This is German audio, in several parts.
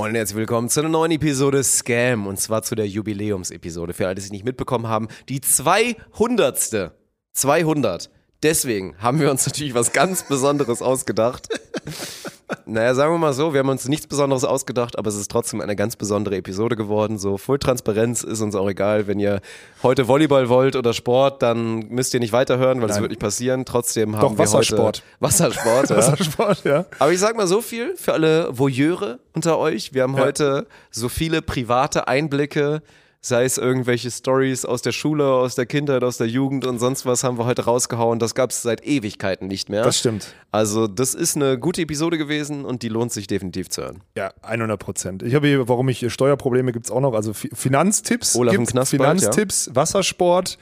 Moin und herzlich willkommen zu einer neuen Episode Scam und zwar zu der Jubiläumsepisode. Für alle, die es nicht mitbekommen haben, die 200. 200. Deswegen haben wir uns natürlich was ganz Besonderes ausgedacht. Naja, sagen wir mal so, wir haben uns nichts Besonderes ausgedacht, aber es ist trotzdem eine ganz besondere Episode geworden. So, Full Transparenz ist uns auch egal. Wenn ihr heute Volleyball wollt oder Sport, dann müsst ihr nicht weiterhören, weil das wird nicht passieren. Trotzdem haben Doch, wir Wassersport. heute Wassersport. Ja. Wassersport, ja. Aber ich sag mal so viel für alle Voyeure unter euch. Wir haben Ja. heute so viele private Einblicke, sei es irgendwelche Stories aus der Schule, aus der Kindheit, aus der Jugend und sonst was haben wir heute rausgehauen. Das gab es seit Ewigkeiten nicht mehr. Das stimmt. Also das ist eine gute Episode gewesen und die lohnt sich definitiv zu hören. Ja, 100 Prozent. Ich habe hier, warum ich hier Steuerprobleme gibt es auch noch. Also Fi- Finanztipps. Olaf im gibt's, Knast Finanztipps, Wassersport,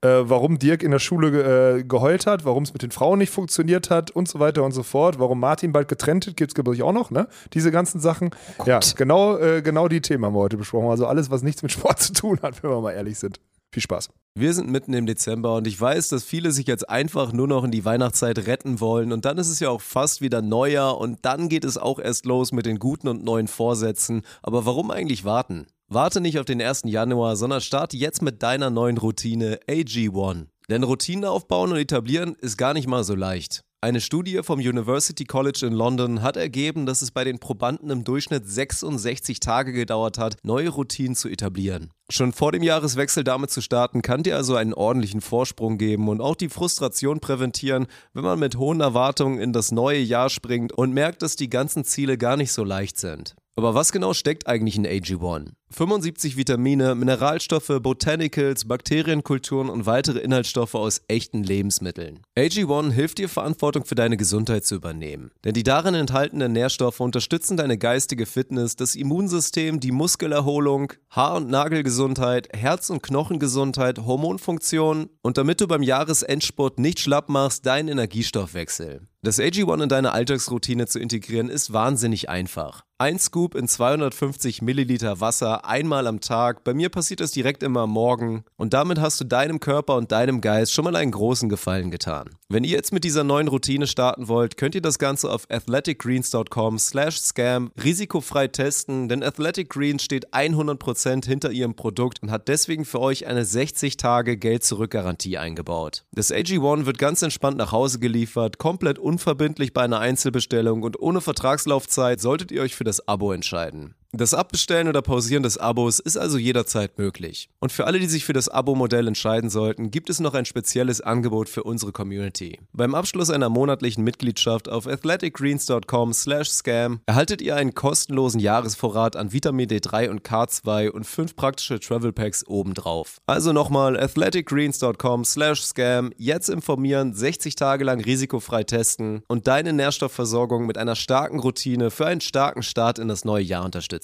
äh, warum Dirk in der Schule äh, geheult hat, warum es mit den Frauen nicht funktioniert hat und so weiter und so fort. Warum Martin bald getrennt wird, gibt es, glaube ich, auch noch, ne? Diese ganzen Sachen. ja, genau, äh, genau die Themen haben wir heute besprochen. Also alles, was nichts mit Sport zu tun hat, wenn wir mal ehrlich sind. Viel Spaß. Wir sind mitten im Dezember und ich weiß, dass viele sich jetzt einfach nur noch in die Weihnachtszeit retten wollen und dann ist es ja auch fast wieder Neujahr und dann geht es auch erst los mit den guten und neuen Vorsätzen. Aber warum eigentlich warten? Warte nicht auf den 1. Januar, sondern starte jetzt mit deiner neuen Routine AG1. Denn Routinen aufbauen und etablieren ist gar nicht mal so leicht. Eine Studie vom University College in London hat ergeben, dass es bei den Probanden im Durchschnitt 66 Tage gedauert hat, neue Routinen zu etablieren. Schon vor dem Jahreswechsel damit zu starten, kann dir also einen ordentlichen Vorsprung geben und auch die Frustration präventieren, wenn man mit hohen Erwartungen in das neue Jahr springt und merkt, dass die ganzen Ziele gar nicht so leicht sind. Aber was genau steckt eigentlich in AG1? 75 Vitamine, Mineralstoffe, Botanicals, Bakterienkulturen und weitere Inhaltsstoffe aus echten Lebensmitteln. AG1 hilft dir, Verantwortung für deine Gesundheit zu übernehmen. Denn die darin enthaltenen Nährstoffe unterstützen deine geistige Fitness, das Immunsystem, die Muskelerholung, Haar- und Nagelgesundheit, Herz- und Knochengesundheit, Hormonfunktion und damit du beim Jahresendsport nicht schlapp machst, deinen Energiestoffwechsel. Das AG1 in deine Alltagsroutine zu integrieren ist wahnsinnig einfach. Ein Scoop in 250 Milliliter Wasser einmal am Tag. Bei mir passiert das direkt immer Morgen. Und damit hast du deinem Körper und deinem Geist schon mal einen großen Gefallen getan. Wenn ihr jetzt mit dieser neuen Routine starten wollt, könnt ihr das Ganze auf athleticgreens.com slash scam risikofrei testen, denn Athletic Greens steht 100% hinter ihrem Produkt und hat deswegen für euch eine 60 Tage Geld-Zurück-Garantie eingebaut. Das AG1 wird ganz entspannt nach Hause geliefert, komplett unverbindlich bei einer Einzelbestellung und ohne Vertragslaufzeit solltet ihr euch für das Abo entscheiden. Das Abbestellen oder Pausieren des Abos ist also jederzeit möglich. Und für alle, die sich für das Abo-Modell entscheiden sollten, gibt es noch ein spezielles Angebot für unsere Community. Beim Abschluss einer monatlichen Mitgliedschaft auf athleticgreens.com slash scam erhaltet ihr einen kostenlosen Jahresvorrat an Vitamin D3 und K2 und fünf praktische Travel Packs obendrauf. Also nochmal athleticgreens.com slash scam, jetzt informieren, 60 Tage lang risikofrei testen und deine Nährstoffversorgung mit einer starken Routine für einen starken Start in das neue Jahr unterstützen.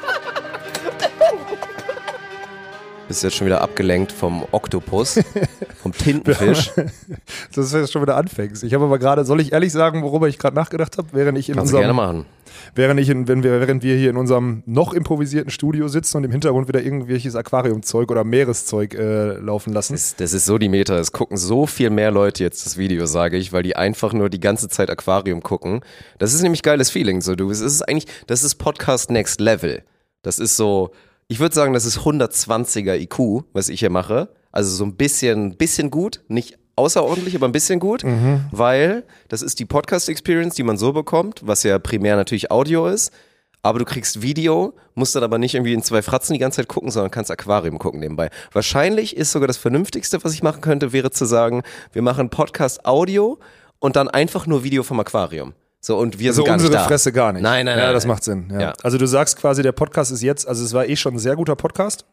Bist jetzt schon wieder abgelenkt vom Oktopus, vom Tintenfisch. Das ist jetzt schon wieder anfängst. Ich habe aber gerade, soll ich ehrlich sagen, worüber ich gerade nachgedacht habe, während ich in Kannst unserem, gerne machen. während ich in, wenn wir, während wir hier in unserem noch improvisierten Studio sitzen und im Hintergrund wieder irgendwelches Aquariumzeug oder Meereszeug äh, laufen lassen. Das, das ist so die Meta. Es gucken so viel mehr Leute jetzt das Video, sage ich, weil die einfach nur die ganze Zeit Aquarium gucken. Das ist nämlich geiles Feeling. So, du, es ist eigentlich, das ist Podcast Next Level. Das ist so, ich würde sagen, das ist 120er IQ, was ich hier mache. Also so ein bisschen, bisschen gut, nicht außerordentlich, aber ein bisschen gut, weil das ist die Podcast-Experience, die man so bekommt, was ja primär natürlich Audio ist. Aber du kriegst Video, musst dann aber nicht irgendwie in zwei Fratzen die ganze Zeit gucken, sondern kannst Aquarium gucken nebenbei. Wahrscheinlich ist sogar das Vernünftigste, was ich machen könnte, wäre zu sagen, wir machen Podcast Audio und dann einfach nur Video vom Aquarium. So, und wir Also sind gar unsere nicht da. Fresse gar nicht. Nein, nein, Ja, nein, das nein. macht Sinn. Ja. Ja. Also du sagst quasi, der Podcast ist jetzt, also es war eh schon ein sehr guter Podcast.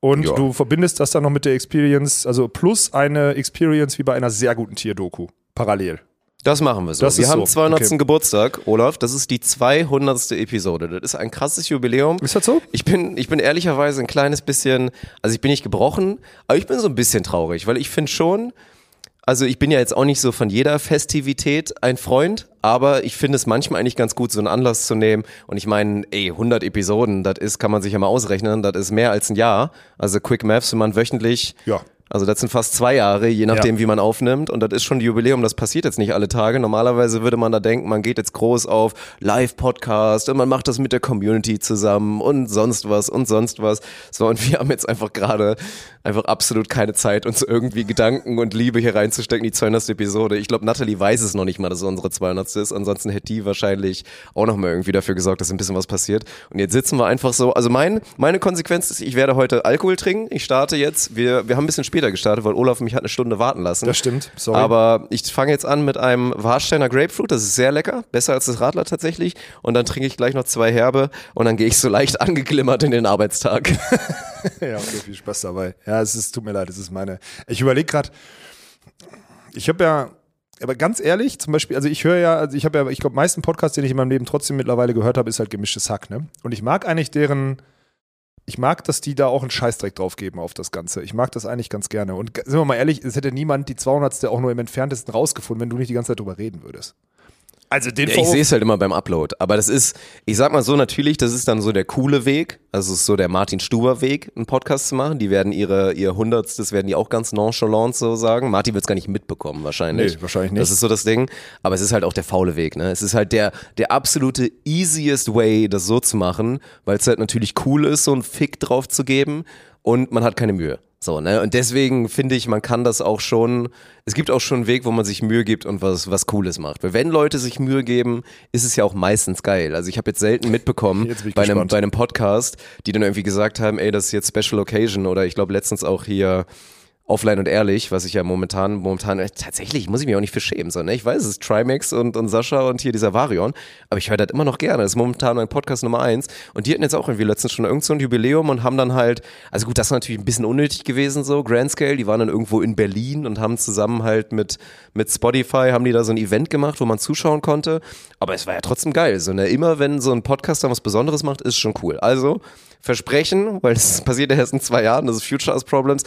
Und Ja. du verbindest das dann noch mit der Experience, also plus eine Experience wie bei einer sehr guten Tierdoku. Parallel. Das machen wir so. Das wir haben so. 200. Okay. Geburtstag, Olaf. Das ist die 200. Episode. Das ist ein krasses Jubiläum. Ist das so? Ich bin, ich bin ehrlicherweise ein kleines bisschen, also ich bin nicht gebrochen, aber ich bin so ein bisschen traurig, weil ich finde schon, also ich bin ja jetzt auch nicht so von jeder Festivität ein Freund, aber ich finde es manchmal eigentlich ganz gut, so einen Anlass zu nehmen. Und ich meine, ey, 100 Episoden, das ist, kann man sich ja mal ausrechnen, das ist mehr als ein Jahr. Also Quick Maps, wenn man wöchentlich Ja. Also das sind fast zwei Jahre, je nachdem, Ja. wie man aufnimmt. Und das ist schon ein Jubiläum, das passiert jetzt nicht alle Tage. Normalerweise würde man da denken, man geht jetzt groß auf Live-Podcast und man macht das mit der Community zusammen und sonst was und sonst was. So, und wir haben jetzt einfach gerade einfach absolut keine Zeit, uns irgendwie Gedanken und Liebe hier reinzustecken, die 200. Episode. Ich glaube, Natalie weiß es noch nicht mal, dass es unsere 200. ist. Ansonsten hätte die wahrscheinlich auch noch mal irgendwie dafür gesorgt, dass ein bisschen was passiert. Und jetzt sitzen wir einfach so. Also mein, meine Konsequenz ist, ich werde heute Alkohol trinken. Ich starte jetzt. Wir, wir haben ein bisschen später gestartet, weil Olaf mich hat eine Stunde warten lassen. Das stimmt, sorry. Aber ich fange jetzt an mit einem Warsteiner Grapefruit. Das ist sehr lecker. Besser als das Radler tatsächlich. Und dann trinke ich gleich noch zwei Herbe. Und dann gehe ich so leicht angeglimmert in den Arbeitstag. Ja, okay, viel Spaß dabei. Ja, es ist, tut mir leid, es ist meine. Ich überlege gerade, ich habe ja, aber ganz ehrlich, zum Beispiel, also ich höre ja, also ich habe ja, ich glaube, meisten Podcasts, den ich in meinem Leben trotzdem mittlerweile gehört habe, ist halt gemischtes Hack, ne? Und ich mag eigentlich deren, ich mag, dass die da auch einen Scheißdreck drauf geben auf das Ganze. Ich mag das eigentlich ganz gerne. Und sind wir mal ehrlich, es hätte niemand die 200. auch nur im entferntesten rausgefunden, wenn du nicht die ganze Zeit drüber reden würdest. Also den Ja, ich sehe es halt immer beim Upload. Aber das ist, ich sag mal so, natürlich, das ist dann so der coole Weg. Also es ist so der Martin Stuber Weg, einen Podcast zu machen. Die werden ihre, ihr Hundertstes werden die auch ganz nonchalant so sagen. Martin wird es gar nicht mitbekommen, wahrscheinlich. Nee, wahrscheinlich nicht. Das ist so das Ding. Aber es ist halt auch der faule Weg, ne? Es ist halt der, der absolute easiest way, das so zu machen, weil es halt natürlich cool ist, so einen Fick drauf zu geben und man hat keine Mühe. So, ne? Und deswegen finde ich, man kann das auch schon, es gibt auch schon einen Weg, wo man sich Mühe gibt und was, was Cooles macht. Weil wenn Leute sich Mühe geben, ist es ja auch meistens geil. Also ich habe jetzt selten mitbekommen Jetzt bei einem, bei einem Podcast, die dann irgendwie gesagt haben, ey, das ist jetzt Special Occasion oder ich glaube letztens auch hier Offline und ehrlich, was ich ja momentan, momentan, äh, tatsächlich muss ich mich auch nicht für schämen, so, ne? Ich weiß, es ist Trimax und, und Sascha und hier dieser Varion, aber ich höre das immer noch gerne. Das ist momentan mein Podcast Nummer eins. Und die hatten jetzt auch irgendwie letztens schon irgend so ein Jubiläum und haben dann halt, also gut, das ist natürlich ein bisschen unnötig gewesen, so, Grand Scale, die waren dann irgendwo in Berlin und haben zusammen halt mit, mit Spotify, haben die da so ein Event gemacht, wo man zuschauen konnte. Aber es war ja trotzdem geil, so, ne? Immer wenn so ein Podcast dann was Besonderes macht, ist schon cool. Also, Versprechen, weil das passiert ja erst in zwei Jahren, das ist Future as Problems.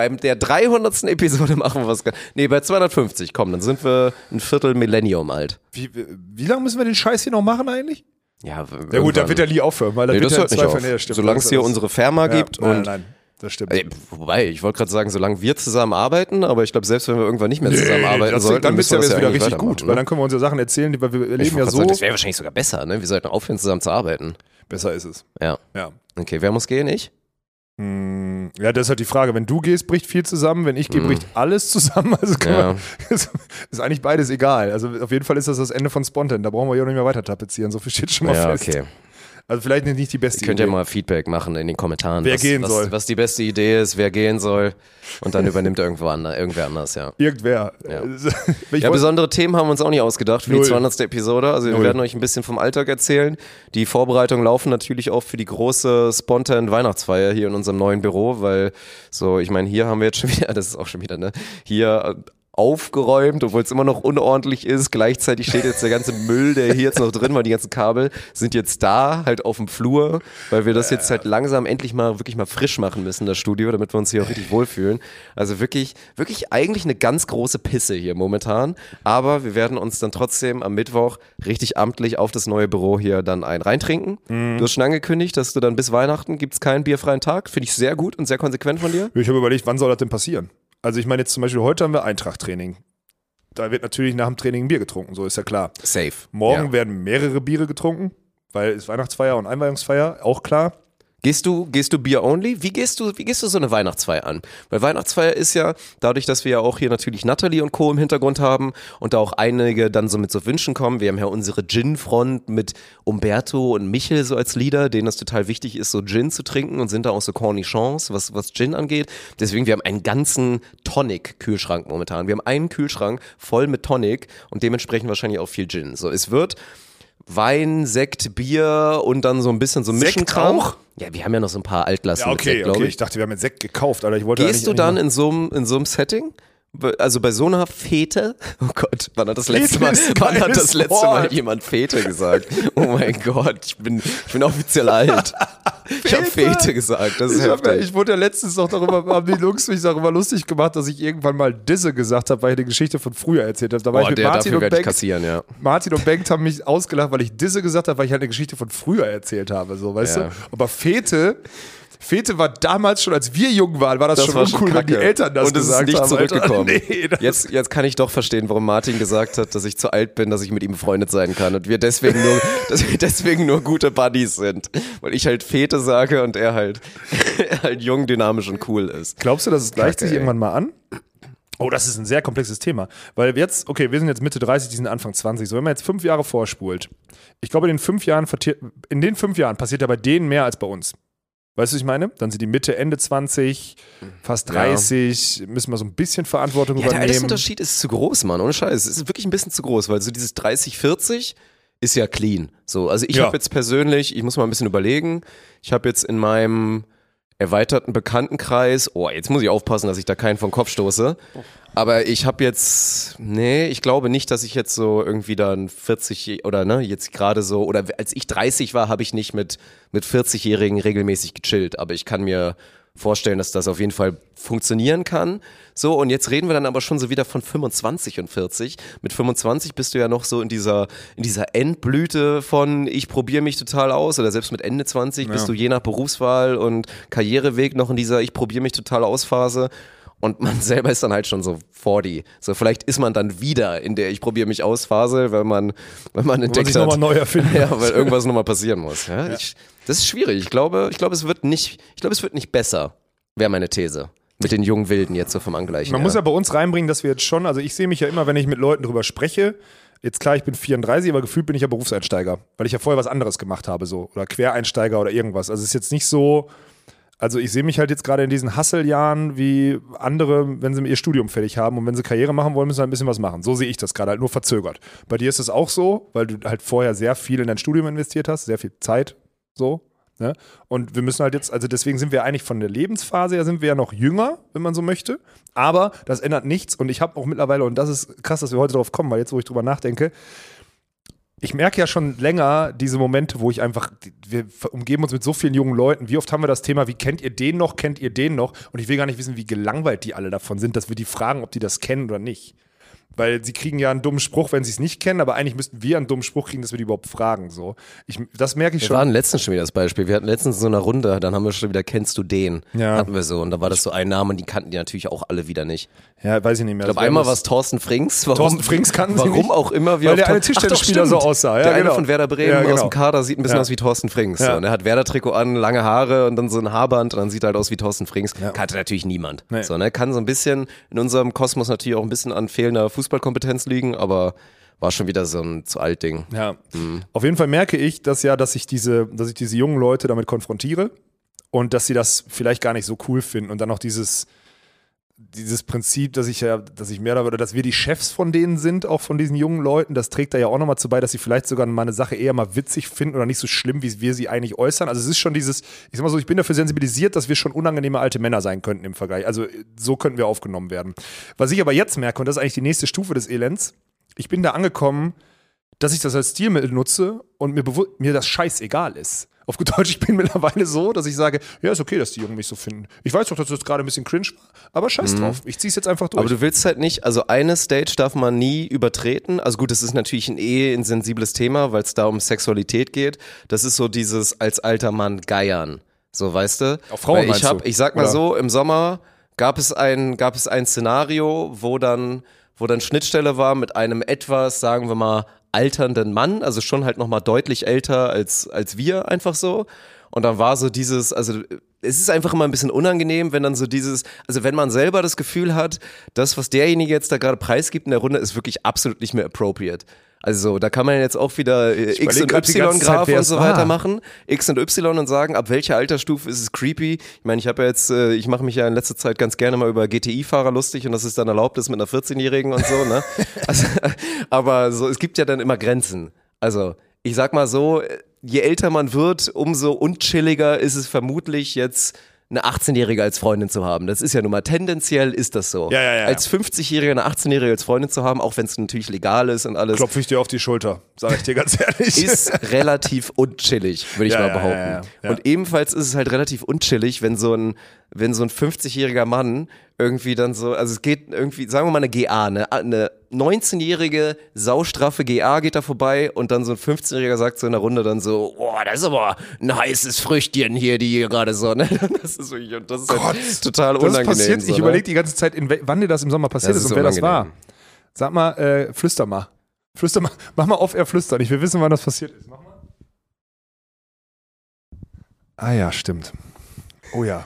Beim der 300. Episode machen wir was. Nee, bei 250, komm, dann sind wir ein Viertel Millennium alt. wie, wie, lange müssen wir den Scheiß hier noch machen eigentlich? Ja, Ja gut, dann wird er nie aufhören, weil er Nee, wird das hört nicht auf. Nee. Solange es hier unsere Firma ja, gibt nein, und nein, das stimmt. Ey, wobei, ich wollte gerade sagen, solange wir zusammen arbeiten, aber ich glaube, selbst wenn wir irgendwann nicht mehr zusammen arbeiten das, sollten, dann wird es ja wieder richtig gut, weil weitermachen, dann können wir uns ja Sachen erzählen, die wir, wir ne? Ich leben ja so. sagen, das wäre wahrscheinlich sogar besser, ne? Wir sollten aufhören, zusammen zu arbeiten. Besser ist es. Ja. Ja. Okay, wer muss gehen? Ich? Hm, Ja, das ist halt die Frage. Wenn du gehst, bricht viel zusammen. Wenn ich gehe, Hm. bricht alles zusammen. Also Ja. man, ist, ist eigentlich beides egal. Also auf jeden Fall ist das das Ende von Spontan. Da brauchen wir ja auch nicht mehr weiter tapezieren. So viel steht schon mal Ja, fest. okay. Also vielleicht nicht die beste Ihr könnt Idee. ja mal Feedback machen in den Kommentaren, Wer was, gehen was, soll. was die beste Idee ist, wer gehen soll. Und dann übernimmt irgendwo ander, irgendwer anders, ja. Irgendwer. Ja. Ja, besondere Themen haben wir uns auch nicht ausgedacht für Null. die 200. Episode. Also wir Null. werden euch ein bisschen vom Alltag erzählen. Die Vorbereitungen laufen natürlich auch für die große Spontan Weihnachtsfeier hier in unserem neuen Büro, weil so, ich meine, hier haben wir jetzt schon wieder, das ist auch schon wieder, ne, hier aufgeräumt, obwohl es immer noch unordentlich ist. Gleichzeitig steht jetzt der ganze Müll, der hier jetzt noch drin war, die ganzen Kabel sind jetzt da, halt auf dem Flur, weil wir das jetzt halt langsam endlich mal wirklich mal frisch machen müssen, das Studio, damit wir uns hier auch richtig wohlfühlen. Also wirklich, wirklich eigentlich eine ganz große Pisse hier momentan. Aber wir werden uns dann trotzdem am Mittwoch richtig amtlich auf das neue Büro hier dann ein reintrinken. Du hast schon angekündigt, dass du dann bis Weihnachten gibt es keinen bierfreien Tag. Finde ich sehr gut und sehr konsequent von dir. Ich habe überlegt, wann soll das denn passieren? Also ich meine jetzt zum Beispiel, heute haben wir Eintracht-Training. Da wird natürlich nach dem Training ein Bier getrunken, so ist ja klar. Safe. Morgen Ja. werden mehrere Biere getrunken, weil es Weihnachtsfeier und Einweihungsfeier, auch klar. Gehst du, gehst du Bier only? Wie gehst du, wie gehst du so eine Weihnachtsfeier an? Weil Weihnachtsfeier ist ja, dadurch, dass wir ja auch hier natürlich Natalie und Co. im Hintergrund haben und da auch einige dann so mit so Wünschen kommen. Wir haben ja unsere Gin-Front mit Umberto und Michel so als Leader, denen es total wichtig ist, so Gin zu trinken und sind da auch so Cornichons, was, was Gin angeht. Deswegen, wir haben einen ganzen Tonic-Kühlschrank momentan. Wir haben einen Kühlschrank voll mit Tonic und dementsprechend wahrscheinlich auch viel Gin. So, es wird Wein, Sekt, Bier und dann so ein bisschen so Sekt Mischenkram. auch? Ja, wir haben ja noch so ein paar Altglassen Ja, okay, Sekt, okay. ich. Ich dachte, wir haben jetzt Sekt gekauft, aber ich wollte Gehst du dann in so einem in so einem Setting? Also bei so einer Fete, oh Gott, wann hat das letzte Mal, wann hat das letzte Mal jemand Fete gesagt? Oh mein Gott, ich bin, ich bin offiziell alt. Ich habe Fete? Gesagt, das ist Ich, hab, ja- heftig. ich wurde ja letztens noch darüber, haben die Jungs mich darüber lustig gemacht, dass ich irgendwann mal Disse gesagt habe, weil ich eine Geschichte von früher erzählt habe. Da war ich Boah, mit Martin und ich Bengt. ja. Martin und Bengt haben mich ausgelacht, weil ich Disse gesagt habe, weil ich halt eine Geschichte von früher erzählt habe, so, weißt Ja. du? Aber Fete, Fete war damals schon, als wir jung waren, war das, Das schon war schon uncool, wenn die. Eltern das Und es ist nicht haben. Zurückgekommen. Nee, Jetzt, jetzt kann ich doch verstehen, warum Martin gesagt hat, dass ich zu alt bin, dass ich mit ihm befreundet sein kann und wir deswegen nur, dass wir deswegen nur gute Buddies sind. Weil ich halt Fete sage und er halt, er halt jung, dynamisch und cool ist. Glaubst du, dass es gleicht Kacke, sich ey. irgendwann mal an? Oh, das ist ein sehr komplexes Thema. Weil jetzt, okay, wir sind jetzt Mitte 30, die sind Anfang 20. So, wenn man jetzt fünf Jahre vorspult, ich glaube, in den fünf Jahren, in den fünf Jahren passiert ja bei denen mehr als bei uns. Weißt du, was ich meine? Dann sind die Mitte, Ende 20, fast Ja. 30, müssen wir so ein bisschen Verantwortung Ja, der übernehmen. Altersunterschied ist zu groß, Mann. Ohne Scheiß. Es ist wirklich ein bisschen zu groß, weil so dieses 30, 40 ist ja clean. So, also ich Ja. habe jetzt persönlich, ich muss mal ein bisschen überlegen, ich habe jetzt in meinem erweiterten Bekanntenkreis, oh, jetzt muss ich aufpassen, dass ich da keinen vom Kopf stoße. Aber ich habe jetzt, nee, ich glaube nicht, dass ich jetzt so irgendwie dann 40 oder ne, jetzt gerade so, oder als ich 30 war, habe ich nicht mit, mit 40-Jährigen regelmäßig gechillt. Aber ich kann mir vorstellen, dass das auf jeden Fall funktionieren kann. So, und jetzt reden wir dann aber schon so wieder von 25 und 40. Mit 25 bist du ja noch so in dieser, in dieser Endblüte von ich probiere mich total aus oder selbst mit Ende 20 bist du je nach Berufswahl und Karriereweg noch in dieser ich probiere mich total aus Phase. Und man selber ist dann halt schon so 40. So, vielleicht ist man dann wieder in der ich probiere mich aus Phase, weil man, weil man entdeckt sich hat. neu erfinden Ja, weil irgendwas nochmal passieren muss. Ja, Ich, das ist schwierig. Ich glaube, ich glaube, es wird nicht, ich glaube, es wird nicht besser, wäre meine These. Mit den jungen Wilden jetzt so vom Angleichen. Man her. muss ja bei uns reinbringen, dass wir jetzt schon, also ich sehe mich ja immer, wenn ich mit Leuten drüber spreche, jetzt klar, ich bin 34, aber gefühlt bin ich ja Berufseinsteiger, weil ich ja vorher was anderes gemacht habe, so, oder Quereinsteiger oder irgendwas. Also es ist jetzt nicht so, also ich sehe mich halt jetzt gerade in diesen Hustle-Jahren wie andere, wenn sie ihr Studium fertig haben und wenn sie Karriere machen wollen, müssen sie halt ein bisschen was machen. So sehe ich das gerade, halt nur verzögert. Bei dir ist es auch so, weil du halt vorher sehr viel in dein Studium investiert hast, sehr viel Zeit, so. Ne? Und wir müssen halt jetzt, also deswegen sind wir eigentlich von der Lebensphase her sind wir ja noch jünger, wenn man so möchte. Aber das ändert nichts. Und ich habe auch mittlerweile, und das ist krass, dass wir heute darauf kommen, weil jetzt, wo ich drüber nachdenke, ich merke ja schon länger diese Momente, wo ich einfach, wir umgeben uns mit so vielen jungen Leuten. Wie oft haben wir das Thema, wie kennt ihr den noch, kennt ihr den noch? Und ich will gar nicht wissen, wie gelangweilt die alle davon sind, dass wir die fragen, ob die das kennen oder nicht. Weil sie kriegen ja einen dummen Spruch, wenn sie es nicht kennen, aber eigentlich müssten wir einen dummen Spruch kriegen, dass wir die überhaupt fragen. So. Ich, das merke ich Wir schon. waren letztens schon wieder das Beispiel. Wir hatten letztens so eine Runde, dann haben wir schon wieder, kennst du den? Ja. Hatten wir so. Und da war das so ein Name und die kannten die natürlich auch alle wieder nicht. Ja, weiß ich nicht mehr. Ich glaube, einmal war es Thorsten Frings. Warum, Thorsten Frings kannten sie Warum nicht? auch immer. Wir Weil der eine Tischtennisspieler so aussah. Ja, der eine genau. von Werder Bremen Ja, aus genau. dem Kader sieht ein bisschen Ja. aus wie Thorsten Frings. So. Und er hat Werder-Trikot an, lange Haare und dann so ein Haarband und dann sieht er halt aus wie Thorsten Frings. Kannte natürlich niemand. Nee. So, ne? Kann so ein bisschen in unserem Kosmos natürlich auch ein bisschen an fehlender Fußballkompetenz liegen, aber war schon wieder so ein zu alt Ding. Ja. Auf jeden Fall merke ich, dass ja, dass ich diese, dass ich diese jungen Leute damit konfrontiere und dass sie das vielleicht gar nicht so cool finden und dann auch dieses dieses Prinzip, dass ich ja, dass ich mehr oder dass wir die Chefs von denen sind, auch von diesen jungen Leuten, das trägt da ja auch nochmal zu bei, dass sie vielleicht sogar mal eine Sache eher mal witzig finden oder nicht so schlimm, wie wir sie eigentlich äußern. Also es ist schon dieses, ich sag mal so, ich bin dafür sensibilisiert, dass wir schon unangenehme alte Männer sein könnten im Vergleich. Also so könnten wir aufgenommen werden. Was ich aber jetzt merke, und das ist eigentlich die nächste Stufe des Elends, ich bin da angekommen, dass ich das als Stilmittel nutze und mir, mir das scheißegal ist. Auf gut Deutsch, ich bin mittlerweile so, dass ich sage, ja, ist okay, dass die Jungen mich so finden. Ich weiß doch, dass das gerade ein bisschen cringe war, aber scheiß drauf. Ich zieh's jetzt einfach durch. Aber du willst halt nicht, also eine Stage darf man nie übertreten. Also gut, das ist natürlich ein eh ein sensibles Thema, weil es da um Sexualität geht. Das ist so dieses als alter Mann geiern. So, weißt du? Auf Frauen Weil ich hab, du? ich sag mal Oder? so, im Sommer gab es ein, gab es ein Szenario, wo dann, wo dann Schnittstelle war mit einem etwas, sagen wir mal, alternden Mann, also schon halt nochmal deutlich älter als, als wir einfach so. Und dann war so dieses, also es ist einfach immer ein bisschen unangenehm, wenn dann so dieses, also wenn man selber das Gefühl hat, das, was derjenige jetzt da gerade preisgibt in der Runde, ist wirklich absolut nicht mehr appropriate. Also da kann man jetzt auch wieder äh, X überleg und grad die Y ganze Zeit, Graph wer und so war. weiter machen, X und Y und sagen, ab welcher Altersstufe ist es creepy. Ich meine, ich habe ja jetzt, äh, ich mache mich ja in letzter Zeit ganz gerne mal über GTI-Fahrer lustig und dass es dann erlaubt ist mit einer 14-Jährigen und so, ne? also, aber so, es gibt ja dann immer Grenzen. Also ich sag mal so, je älter man wird, umso unchilliger ist es vermutlich jetzt eine 18-Jährige als Freundin zu haben. Das ist ja nun mal tendenziell ist das so. Ja, ja, ja. Als 50-Jährige eine 18-Jährige als Freundin zu haben, auch wenn es natürlich legal ist und alles, Klopfe ich dir auf die Schulter, sage ich dir ganz ehrlich. ist relativ unchillig, würde ich Ja, mal behaupten. ja, ja. Und ebenfalls ist es halt relativ unchillig, wenn so ein, wenn so ein 50-jähriger Mann irgendwie dann so, also es geht irgendwie, sagen wir mal eine GA, eine, eine 19-jährige saustraffe GA geht da vorbei und dann so ein 15-jähriger sagt so in der Runde dann so, boah, das ist aber ein heißes Früchtchen hier, die hier gerade so, ne? Das ist wirklich, und das ist halt total das unangenehm. passiert. so, ich ne? überlege die ganze Zeit, in wann dir das im Sommer passiert ist, ist und wer das war. unangenehm. Sag mal, äh, flüster mal. Flüster mal, mach mal auf, er flüstern. Ich will wissen, wann das passiert ist. Mach mal. Ah ja, stimmt. Oh ja.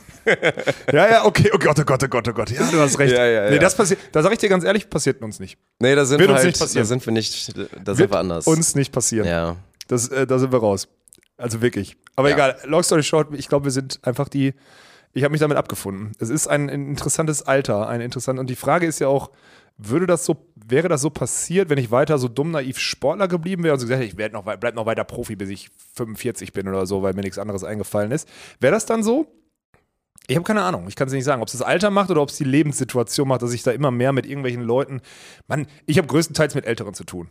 Ja, ja, okay, oh Gott, oh Gott, oh Gott, oh Gott. Ja, du hast recht. Ja, ja, nee, ja. das passiert, da sage ich dir ganz ehrlich, passiert uns nicht. Nee, da sind Wird wir uns halt, da sind wir nicht, da sind Wird wir anders. uns nicht passieren. ja. Das, äh, da sind wir raus. Also wirklich. Aber Ja. egal, long story short, ich glaube, wir sind einfach die, ich habe mich damit abgefunden. Es ist ein, interessantes Alter, ein interessant, und die Frage ist ja auch, würde das so, wäre das so passiert, wenn ich weiter so dumm naiv Sportler geblieben wäre und so gesagt hätte, ich werd noch, bleib noch weiter Profi, bis ich 45 bin oder so, weil mir nichts anderes eingefallen ist. Wäre das dann so? Ich habe keine Ahnung. Ich kann es nicht sagen, ob es das Alter macht oder ob es die Lebenssituation macht, dass ich da immer mehr mit irgendwelchen Leuten. Mann, ich habe größtenteils mit Älteren zu tun.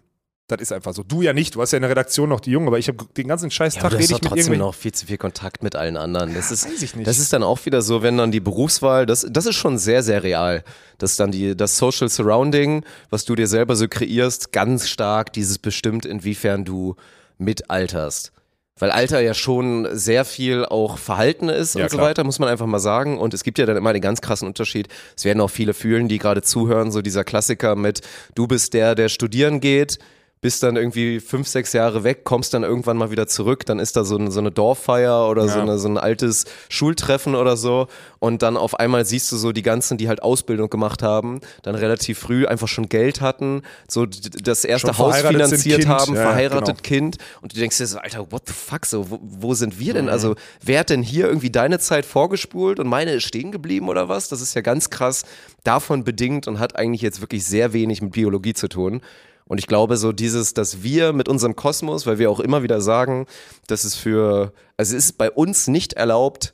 Das ist einfach so. Du ja nicht. Du hast ja in der Redaktion noch die Jungen, aber ich habe den ganzen scheiß Ja, Tag du rede ich mit trotzdem noch viel zu viel Kontakt mit allen anderen. Das ist, weiß ich nicht. das ist dann auch wieder so, wenn dann die Berufswahl, das, das ist schon sehr, sehr real. Dass dann die, das Social Surrounding, was du dir selber so kreierst, ganz stark dieses bestimmt, inwiefern du mitalterst. Weil Alter ja schon sehr viel auch Verhalten ist Ja, und so klar. weiter, muss man einfach mal sagen. Und es gibt ja dann immer den ganz krassen Unterschied. Es werden auch viele fühlen, die gerade zuhören, so dieser Klassiker mit, du bist der, der studieren geht, bist dann irgendwie fünf, sechs Jahre weg, kommst dann irgendwann mal wieder zurück, dann ist da so eine, so eine Dorffeier oder so, Ja. eine, so ein altes Schultreffen oder so und dann auf einmal siehst du so die ganzen, die halt Ausbildung gemacht haben, dann relativ früh einfach schon Geld hatten, so das erste Haus finanziert haben, Ja, ja, verheiratet genau. Kind und du denkst dir so, Alter, what the fuck, so, wo, wo sind wir Mhm. denn? Also wer hat denn hier irgendwie deine Zeit vorgespult und meine ist stehen geblieben oder was? Das ist ja ganz krass davon bedingt und hat eigentlich jetzt wirklich sehr wenig mit Biologie zu tun. Und ich glaube, so dieses, dass wir mit unserem Kosmos, weil wir auch immer wieder sagen, dass es für, also es ist bei uns nicht erlaubt,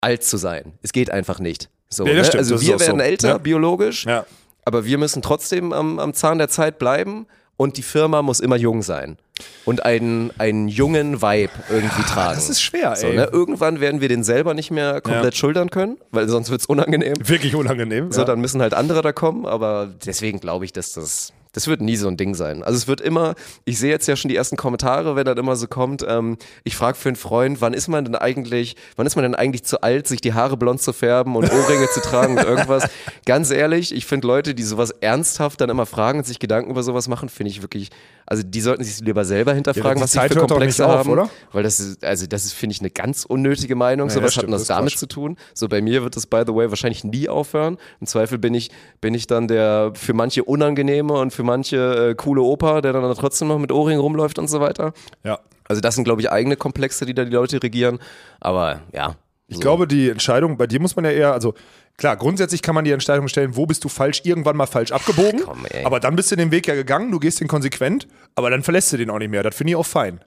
alt zu sein. Es geht einfach nicht. So, Nee, ne? stimmt, also wir auch so. werden älter, Ja. biologisch, Ja. aber wir müssen trotzdem am, am Zahn der Zeit bleiben und die Firma muss immer jung sein und einen, einen jungen Vibe irgendwie tragen. Das ist schwer, so, ey. ne? Irgendwann werden wir den selber nicht mehr komplett Ja. schultern können, weil sonst wird's unangenehm. Wirklich unangenehm. So, ja. dann müssen halt andere da kommen, aber deswegen glaube ich, dass das, das wird nie so ein Ding sein. Also es wird immer, ich sehe jetzt ja schon die ersten Kommentare, wenn dann immer so kommt, ähm, ich frage für einen Freund, wann ist man denn eigentlich, wann ist man denn eigentlich zu alt, sich die Haare blond zu färben und Ohrringe zu tragen und irgendwas. Ganz ehrlich, ich finde Leute, die sowas ernsthaft dann immer fragen und sich Gedanken über sowas machen, finde ich wirklich, also die sollten sich lieber selber hinterfragen, die was sie für Komplexe auf, haben. oder? Weil das ist, also das ist, finde ich, eine ganz unnötige Meinung. Nee, so was hat stimmt, denn das das damit Quatsch. zu tun? So bei mir wird das, by the way, wahrscheinlich nie aufhören. Im Zweifel bin ich, bin ich dann der für manche unangenehme und für manche äh, coole Opa, der dann trotzdem noch mit Ohrring rumläuft und so weiter. ja. Also das sind, glaube ich, eigene Komplexe, die da die Leute regieren. Aber ja. Ich glaube, die Entscheidung, bei dir muss man ja eher, also klar, grundsätzlich kann man die Entscheidung stellen, wo bist du falsch, irgendwann mal falsch abgebogen. Komm, ey. aber dann bist du den Weg ja gegangen, du gehst den konsequent, aber dann verlässt du den auch nicht mehr. Das finde ich auch fein.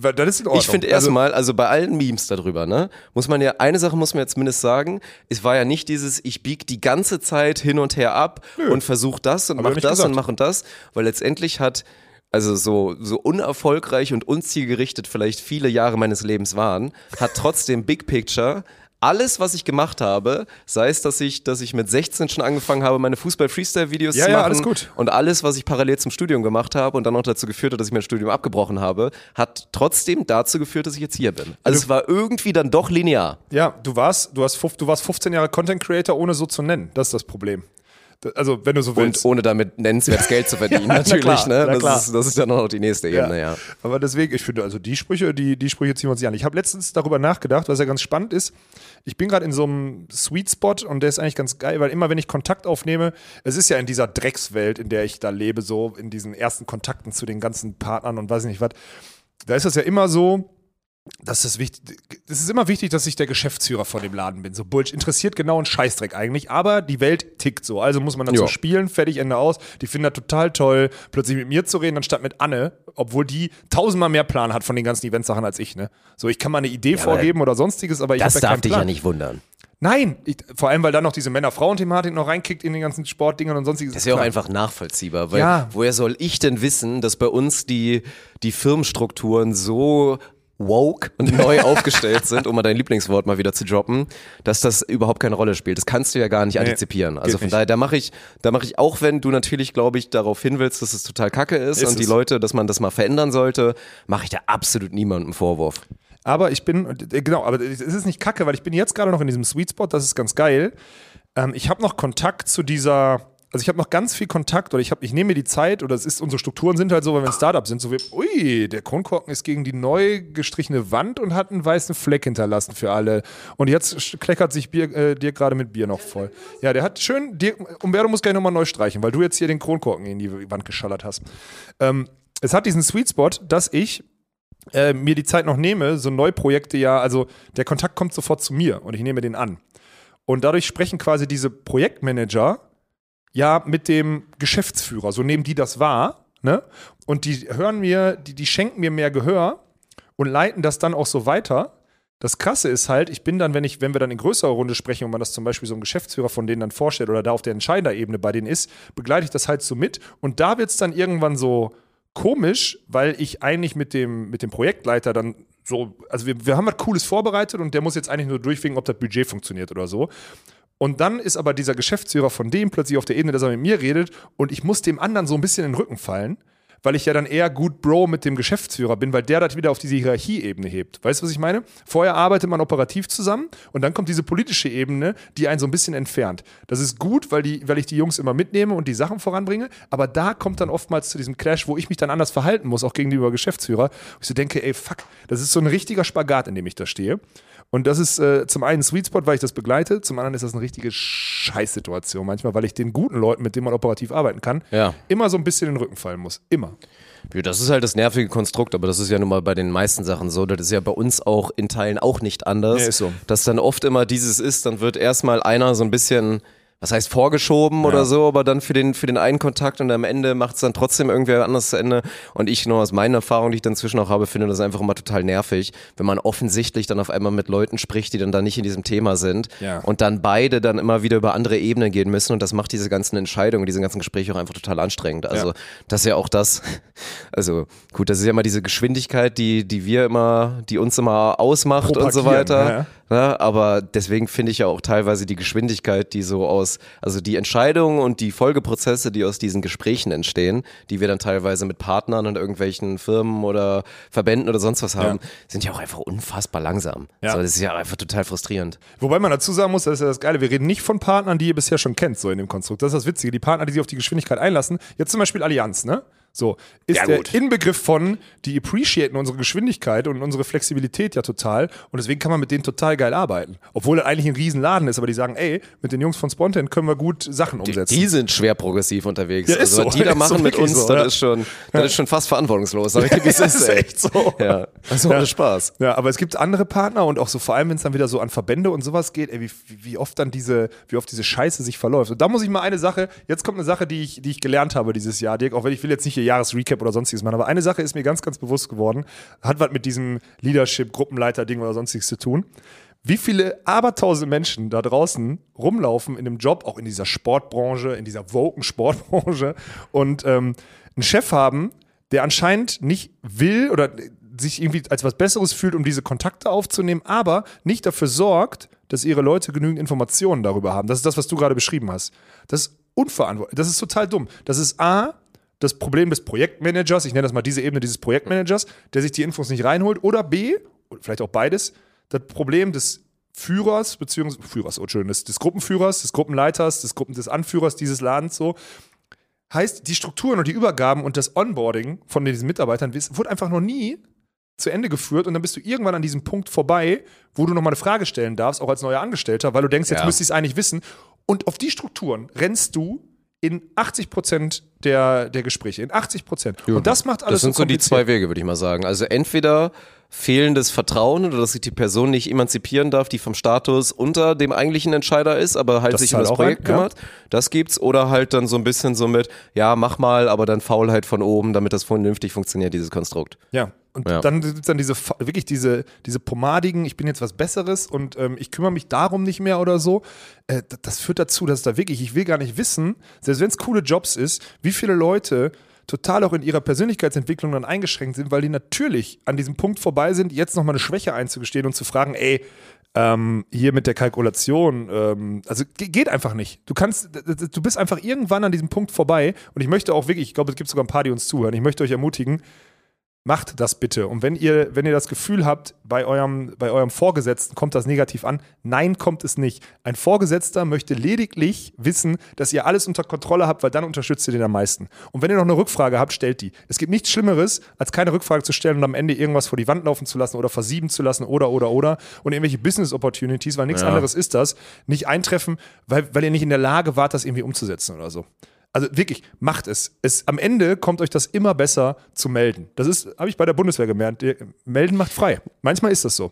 Das ist in Ordnung. Ich finde Also, erstmal, also bei allen Memes darüber, ne, muss man ja, eine Sache muss man jetzt zumindest sagen, es war ja nicht dieses, ich bieg die ganze Zeit hin und her ab und versuch das und ich mach das gesagt. und mach und das, weil letztendlich hat, also so, so unerfolgreich und unzielgerichtet vielleicht viele Jahre meines Lebens waren, hat trotzdem Big Picture alles, was ich gemacht habe, sei es, dass ich, dass ich mit 16 schon angefangen habe, meine Fußball-Freestyle-Videos Ja, zu ja, machen alles gut. und alles, was ich parallel zum Studium gemacht habe und dann noch dazu geführt hat, dass ich mein Studium abgebrochen habe, hat trotzdem dazu geführt, dass ich jetzt hier bin. Also es war irgendwie dann doch linear. Ja, du warst, du, hast, du warst 15 Jahre Content Creator, ohne so zu nennen. Das ist das Problem. Also, wenn du so Und willst. ohne damit nennenswertes Geld zu verdienen, na natürlich. klar, ne? das. Ist, das ist dann noch die nächste Ebene, ja. Aber deswegen, ich finde, also die Sprüche, die, die Sprüche ziehen wir uns nicht an. Ich habe letztens darüber nachgedacht, was ja ganz spannend ist. Ich bin gerade in so einem Sweet Spot und der ist eigentlich ganz geil, weil immer wenn ich Kontakt aufnehme, es ist ja in dieser Dreckswelt, in der ich da lebe, so in diesen ersten Kontakten zu den ganzen Partnern und weiß nicht was, da ist das ja immer so, das ist wichtig. Es ist immer wichtig, dass ich der Geschäftsführer von dem Laden bin. So Bullshit interessiert genau einen Scheißdreck eigentlich, aber die Welt tickt so. Also muss man dazu Ja. spielen, fertig, Ende aus. Die finden das total toll, plötzlich mit mir zu reden, anstatt mit Anne, obwohl die tausendmal mehr Plan hat von den ganzen Eventsachen als ich. Ne? So, ich kann mal eine Idee aber vorgeben oder sonstiges, aber ich Das habe ja darf keinen dich Plan. ja nicht wundern. Nein, ich, vor allem, weil da noch diese Männer-Frauen-Thematik noch reinkickt in den ganzen Sportdingern und sonstiges. Das ist ja auch einfach nachvollziehbar, weil Ja. woher soll ich denn wissen, dass bei uns die, die Firmenstrukturen so woke und neu aufgestellt sind, um mal dein Lieblingswort mal wieder zu droppen, dass das überhaupt keine Rolle spielt. Das kannst du ja gar nicht antizipieren. Also von nicht. daher, da mache ich, da mache ich auch, wenn du natürlich, glaube ich, darauf hin willst, dass es total kacke ist, Ist und die es. Leute, dass man das mal verändern sollte, mache ich da absolut niemandem Vorwurf. Aber ich bin, äh, genau, aber es ist nicht kacke, weil ich bin jetzt gerade noch in diesem Sweet Spot, das ist ganz geil. Ähm, ich habe noch Kontakt zu dieser, also ich habe noch ganz viel Kontakt oder ich habe, ich nehme mir die Zeit oder es ist, unsere Strukturen sind halt so, weil wir ein Startup sind, so wie, ui, der Kronkorken ist gegen die neu gestrichene Wand und hat einen weißen Fleck hinterlassen für alle. Und jetzt kleckert sich Bier, äh, Dirk gerade mit Bier noch voll. Ja, der hat schön, Dirk, Umberto muss gleich nochmal neu streichen, weil du jetzt hier den Kronkorken in die Wand geschallert hast. Ähm, es hat diesen Sweet Spot, dass ich äh, mir die Zeit noch nehme, so Neuprojekte ja, also der Kontakt kommt sofort zu mir und ich nehme den an. Und dadurch sprechen quasi diese Projektmanager ja mit dem Geschäftsführer, so nehmen die das wahr, ne? Und die hören mir, die, die schenken mir mehr Gehör und leiten das dann auch so weiter. Das Krasse ist halt, ich bin dann, wenn ich, wenn wir dann in größerer Runde sprechen und man das zum Beispiel so einem Geschäftsführer von denen dann vorstellt oder da auf der Entscheiderebene bei denen ist, begleite ich das halt so mit und da wird es dann irgendwann so komisch, weil ich eigentlich mit dem, mit dem Projektleiter dann so, also wir, wir haben was Cooles vorbereitet und der muss jetzt eigentlich nur durchwinken, ob das Budget funktioniert oder so. Und dann ist aber dieser Geschäftsführer von dem plötzlich auf der Ebene, dass er mit mir redet und ich muss dem anderen so ein bisschen in den Rücken fallen, weil ich ja dann eher gut Bro mit dem Geschäftsführer bin, weil der das wieder auf diese Hierarchieebene hebt. Weißt du, was ich meine? Vorher arbeitet man operativ zusammen und dann kommt diese politische Ebene, die einen so ein bisschen entfernt. Das ist gut, weil, die, weil ich die Jungs immer mitnehme und die Sachen voranbringe, aber da kommt dann oftmals zu diesem Clash, wo ich mich dann anders verhalten muss, auch gegenüber Geschäftsführer. Wo ich so denke, ey, fuck, das ist so ein richtiger Spagat, in dem ich da stehe. Und das ist äh, zum einen ein Sweet Spot, weil ich das begleite, zum anderen ist das eine richtige Scheißsituation manchmal, weil ich den guten Leuten, mit denen man operativ arbeiten kann, Ja. immer so ein bisschen in den Rücken fallen muss. Immer. Ja, Das ist halt das nervige Konstrukt, aber das ist ja nun mal bei den meisten Sachen so. Das ist ja bei uns auch in Teilen auch nicht anders. Nee, ist so. Dass dann oft immer dieses ist, dann wird erstmal einer so ein bisschen, was heißt vorgeschoben oder so, aber dann für den, für den einen Kontakt und am Ende macht es dann trotzdem irgendwer anders zu Ende. Und ich nur aus meiner Erfahrung, die ich dann zwischen auch habe, finde das einfach immer total nervig, wenn man offensichtlich dann auf einmal mit Leuten spricht, die dann da nicht in diesem Thema sind Ja. und dann beide dann immer wieder über andere Ebenen gehen müssen und das macht diese ganzen Entscheidungen, diese ganzen Gespräche auch einfach total anstrengend. Also Ja. das ist ja auch das, also gut, das ist ja immer diese Geschwindigkeit, die, die wir immer, die uns immer ausmacht und so weiter. Ja, Ne? Aber deswegen finde ich ja auch teilweise die Geschwindigkeit, die so aus, also die Entscheidungen und die Folgeprozesse, die aus diesen Gesprächen entstehen, die wir dann teilweise mit Partnern und irgendwelchen Firmen oder Verbänden oder sonst was haben, sind ja auch einfach unfassbar langsam. Ja. So, das ist ja einfach total frustrierend. Wobei man dazu sagen muss, das ist ja das Geile, wir reden nicht von Partnern, die ihr bisher schon kennt, so in dem Konstrukt. Das ist das Witzige. Die Partner, die sich auf die Geschwindigkeit einlassen, jetzt zum Beispiel Allianz, ne? So, ist Ja, der gut. Inbegriff von, die appreciaten unsere Geschwindigkeit und unsere Flexibilität ja total und deswegen kann man mit denen total geil arbeiten. Obwohl das eigentlich ein Riesenladen ist, aber die sagen, ey, mit den Jungs von Spontan können wir gut Sachen umsetzen. Die sind schwer progressiv unterwegs. Ja, also, was so. die da Ist so machen mit uns, so, das, ja. ist schon, das ist schon fast verantwortungslos. Sag ich wie es ist, echt so. Ja, also ohne Spaß. Ja, aber es gibt andere Partner und auch so vor allem, wenn es dann wieder so an Verbände und sowas geht, ey, wie, wie oft dann diese, wie oft diese Scheiße sich verläuft. Und da muss ich mal eine Sache, jetzt kommt eine Sache, die ich, die ich gelernt habe dieses Jahr, Dirk, auch wenn ich will jetzt nicht ihr Jahresrecap oder sonstiges machen, aber eine Sache ist mir ganz, ganz bewusst geworden, hat was mit diesem Leadership, Gruppenleiter-Ding oder sonstiges zu tun. Wie viele abertausende Menschen da draußen rumlaufen in einem Job, auch in dieser Sportbranche, in dieser woken Sportbranche und ähm, einen Chef haben, der anscheinend nicht will oder sich irgendwie als was Besseres fühlt, um diese Kontakte aufzunehmen, aber nicht dafür sorgt, dass ihre Leute genügend Informationen darüber haben. Das ist das, was du gerade beschrieben hast. Das ist unverantwortlich. Das ist total dumm. Das ist A, das Problem des Projektmanagers, ich nenne das mal diese Ebene dieses Projektmanagers, der sich die Infos nicht reinholt, oder B, oder vielleicht auch beides, das Problem des Führers, beziehungsweise Führers, oh, des, des Gruppenführers, des Gruppenleiters, des Gruppen, des Anführers dieses Ladens so, heißt, die Strukturen und die Übergaben und das Onboarding von diesen Mitarbeitern wurde einfach noch nie zu Ende geführt und dann bist du irgendwann an diesem Punkt vorbei, wo du nochmal eine Frage stellen darfst, auch als neuer Angestellter, weil du denkst, jetzt Ja. müsste ich es eigentlich wissen. Und auf die Strukturen rennst du in 80 Prozent der, der Gespräche, in 80 Prozent. Und das macht alles Das sind so die kompliziert. zwei Wege, würde ich mal sagen. Also entweder fehlendes Vertrauen oder dass sich die Person nicht emanzipieren darf, die vom Status unter dem eigentlichen Entscheider ist, aber halt Das sich um das Projekt ein, ja. kümmert. Das gibt's. Oder halt dann so ein bisschen so mit, ja, mach mal, aber dann Faulheit von oben, damit das vernünftig funktioniert, dieses Konstrukt. Ja. Und Ja. dann gibt's dann diese, wirklich diese, diese pomadigen, ich bin jetzt was Besseres und ähm, ich kümmere mich darum nicht mehr oder so. Äh, das führt dazu, dass da wirklich, ich will gar nicht wissen, selbst wenn es coole Jobs ist, wie viele Leute total auch in ihrer Persönlichkeitsentwicklung dann eingeschränkt sind, weil die natürlich an diesem Punkt vorbei sind, jetzt nochmal eine Schwäche einzugestehen und zu fragen, ey, ähm, hier mit der Kalkulation, ähm, also ge- geht einfach nicht. Du kannst, du bist einfach irgendwann an diesem Punkt vorbei und ich möchte auch wirklich, ich glaube, es gibt sogar ein paar, die uns zuhören, ich möchte euch ermutigen, macht das bitte. Und wenn ihr, wenn ihr das Gefühl habt, bei eurem, bei eurem Vorgesetzten kommt das negativ an, nein, kommt es nicht. Ein Vorgesetzter möchte lediglich wissen, dass ihr alles unter Kontrolle habt, weil dann unterstützt ihr den am meisten. Und wenn ihr noch eine Rückfrage habt, stellt die. Es gibt nichts Schlimmeres, als keine Rückfrage zu stellen und am Ende irgendwas vor die Wand laufen zu lassen oder versieben zu lassen oder, oder, oder. Und irgendwelche Business Opportunities, weil nichts Ja. anderes ist das, nicht eintreffen, weil, weil ihr nicht in der Lage wart, das irgendwie umzusetzen oder so. Also wirklich, macht es. es. Am Ende kommt euch das immer besser zu melden. Das ist, habe ich bei der Bundeswehr gemerkt. Melden macht frei. Manchmal ist das so.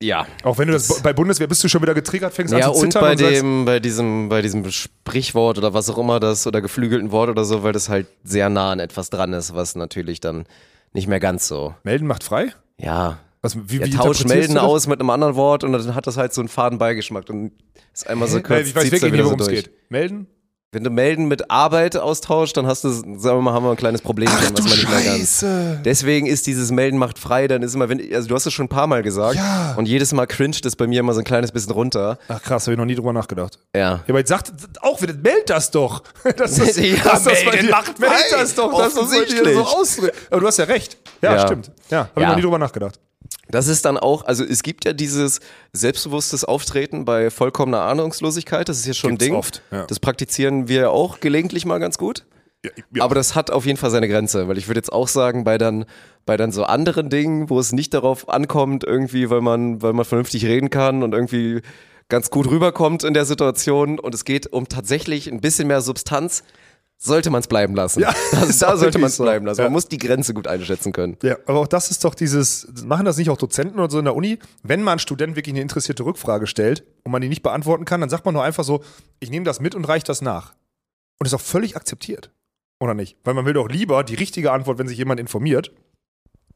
Ja. Auch wenn du das, bei Bundeswehr bist du schon wieder getriggert, fängst Ja, an zu und zittern bei und dem, bei diesem, bei diesem Sprichwort oder was auch immer das oder geflügelten Wort oder so, weil das halt sehr nah an etwas dran ist, was natürlich dann nicht mehr ganz so. melden macht frei? Ja. Was, wie, Ja, wie tausch interpretierst melden das? aus mit einem anderen Wort und dann hat das halt so einen faden Beigeschmack und ist einmal so kurz, ich weiß wirklich nicht, worum es geht. Melden? Wenn du melden mit Arbeit austauscht, dann hast du, sagen wir mal, haben wir ein kleines Problem, was man nicht mehr ganz. Deswegen ist dieses Melden macht frei, dann ist immer, wenn, also du hast es schon ein paar Mal gesagt Ja. und jedes Mal cringet es bei mir immer so ein kleines bisschen runter. Ach krass, habe ich noch nie drüber nachgedacht. Ja. Ja, aber jetzt sagt auch wieder, meld das doch. Das ist, Ja, das bei melden dir, macht meld frei. das doch, dass das so ausdrückt. Aber du hast ja recht. Ja, Ja. stimmt. Ja, habe ich Ja. noch nie drüber nachgedacht. Das ist dann auch, also es gibt ja dieses selbstbewusstes Auftreten bei vollkommener Ahnungslosigkeit, das ist ja schon Gibt's ein Ding. oft, ja. Das praktizieren wir auch gelegentlich mal ganz gut. Ja, ja. Aber das hat auf jeden Fall seine Grenze, weil ich würde jetzt auch sagen, bei dann, bei dann so anderen Dingen, wo es nicht darauf ankommt, irgendwie, weil man, weil man vernünftig reden kann und irgendwie ganz gut rüberkommt in der Situation und es geht um tatsächlich ein bisschen mehr Substanz, sollte man es bleiben lassen. Ja, das, da sollte man es so. bleiben lassen. Ja. Man muss die Grenze gut einschätzen können. Ja, aber auch das ist doch dieses, machen das nicht auch Dozenten oder so in der Uni? Wenn mal ein Student wirklich eine interessierte Rückfrage stellt und man die nicht beantworten kann, dann sagt man nur einfach so, ich nehme das mit und reiche das nach. Und ist auch völlig akzeptiert. Oder nicht? Weil man will doch lieber die richtige Antwort, wenn sich jemand informiert,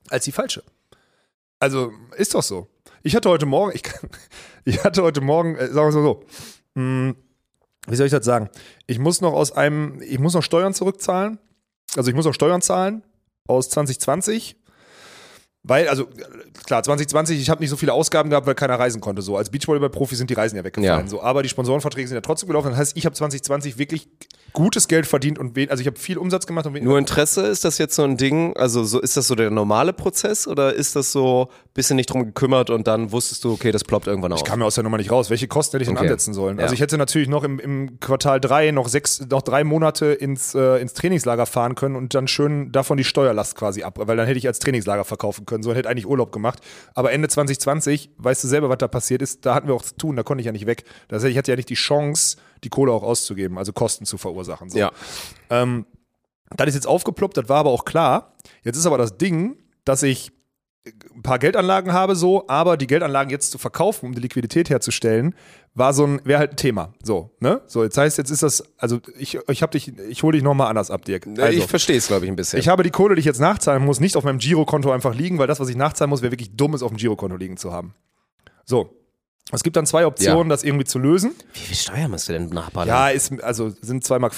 als die falsche. Also ist doch so. Ich hatte heute Morgen, ich, kann- ich hatte heute Morgen, äh, sagen wir es mal so, mh, wie soll ich das sagen? Ich muss noch aus einem, ich muss noch Steuern zurückzahlen. Also ich muss noch Steuern zahlen aus 2020. Weil, also klar, 2020, ich habe nicht so viele Ausgaben gehabt, weil keiner reisen konnte. So als Beachvolleyball-Profi sind die Reisen ja weggefallen. Ja. So, aber die Sponsorenverträge sind ja trotzdem gelaufen. Das heißt, ich habe 2020 wirklich gutes Geld verdient und wen, also ich habe viel Umsatz gemacht und Nur Interesse, ist das jetzt so ein Ding? Also so, ist das so der normale Prozess oder ist das so ein bisschen nicht drum gekümmert und dann wusstest du, okay, das ploppt irgendwann auf? Ich kam mir aus der Nummer nicht raus. Welche Kosten hätte ich denn Okay. ansetzen sollen? Ja. Also ich hätte natürlich noch im, im Quartal drei noch sechs, noch drei Monate ins, äh, ins Trainingslager fahren können und dann schön davon die Steuerlast quasi ab, weil dann hätte ich als Trainingslager verkaufen können. So und hätte eigentlich Urlaub gemacht. Aber Ende 2020, weißt du selber, was da passiert ist, da hatten wir auch zu tun, da konnte ich ja nicht weg. Das heißt, ich hatte ja nicht die Chance, die Kohle auch auszugeben, also Kosten zu verursachen. So. Ja. Ähm, das ist jetzt aufgeploppt, das war aber auch klar. Jetzt ist aber das Ding, dass ich ein paar Geldanlagen habe so, aber die Geldanlagen jetzt zu verkaufen, um die Liquidität herzustellen, war so ein, wäre halt ein Thema. So, ne? So, jetzt heißt, jetzt ist das, also ich, ich hab dich, ich hole dich nochmal anders ab, Dirk. Also, ich verstehe es, glaube ich, ein bisschen. ich habe die Kohle, die ich jetzt nachzahlen muss, nicht auf meinem Girokonto einfach liegen, weil das, was ich nachzahlen muss, wäre wirklich dumm, es auf dem Girokonto liegen zu haben. So. Es gibt dann zwei Optionen, das irgendwie zu lösen. Wie viel Steuer musst du denn nachballern? Ja, ist, also sind 2,50 Mark.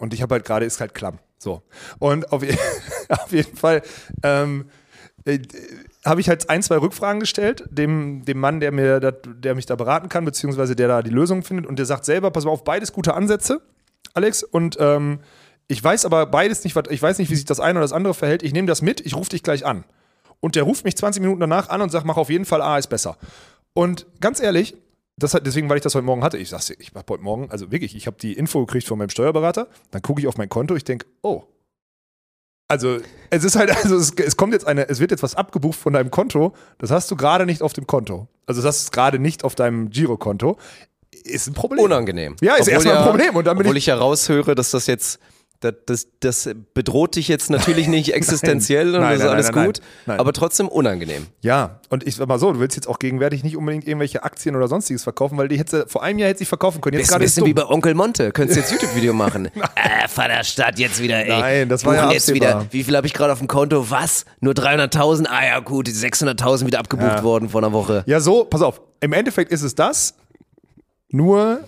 Und ich habe halt gerade, ist halt klamm. So. Und auf, auf jeden Fall ähm, äh, habe ich halt ein, zwei Rückfragen gestellt, dem, dem Mann, der, mir dat, der mich da beraten kann, beziehungsweise der da die Lösung findet. Und der sagt selber, pass mal auf, beides gute Ansätze, Alex. Und ähm, ich weiß aber beides nicht, ich weiß nicht, wie sich das eine oder das andere verhält. Ich nehme das mit, ich rufe dich gleich an. Und der ruft mich 20 Minuten danach an und sagt, mach auf jeden Fall A ist besser. Und ganz ehrlich, das hat, deswegen, weil ich das heute Morgen hatte, ich sag's dir, ich habe heute Morgen, also wirklich, ich habe die Info gekriegt von meinem Steuerberater, dann gucke ich auf mein Konto, ich denke, oh. Also, es ist halt, also es, es kommt jetzt eine, es wird jetzt was abgebucht von deinem Konto, das hast du gerade nicht auf dem Konto. Also, das hast du gerade nicht auf deinem Girokonto. Ist ein Problem. Unangenehm. Ja, ist erstmal ein Problem. Und dann bin obwohl ich, ich ja raushöre, dass das jetzt Das, das, das bedroht dich jetzt natürlich nicht existenziell und Nein, das ist alles nein, gut, aber trotzdem unangenehm. Ja, und ich sag mal so, du willst jetzt auch gegenwärtig nicht unbedingt irgendwelche Aktien oder sonstiges verkaufen, weil die hätte vor einem Jahr hätte sie verkaufen können. Jetzt Ist ein bisschen wie bei Onkel Monte. Könntest du jetzt YouTube-Video machen? äh, Vaterstadt jetzt wieder, ey. Nein, das war Buchen ja jetzt absehbar. wieder. Wie viel habe ich gerade auf dem Konto? Was? Nur 300.000? Ah ja, gut, 600.000 wieder abgebucht Ja. worden vor einer Woche. Ja, so, pass auf. Im Endeffekt ist es das, nur,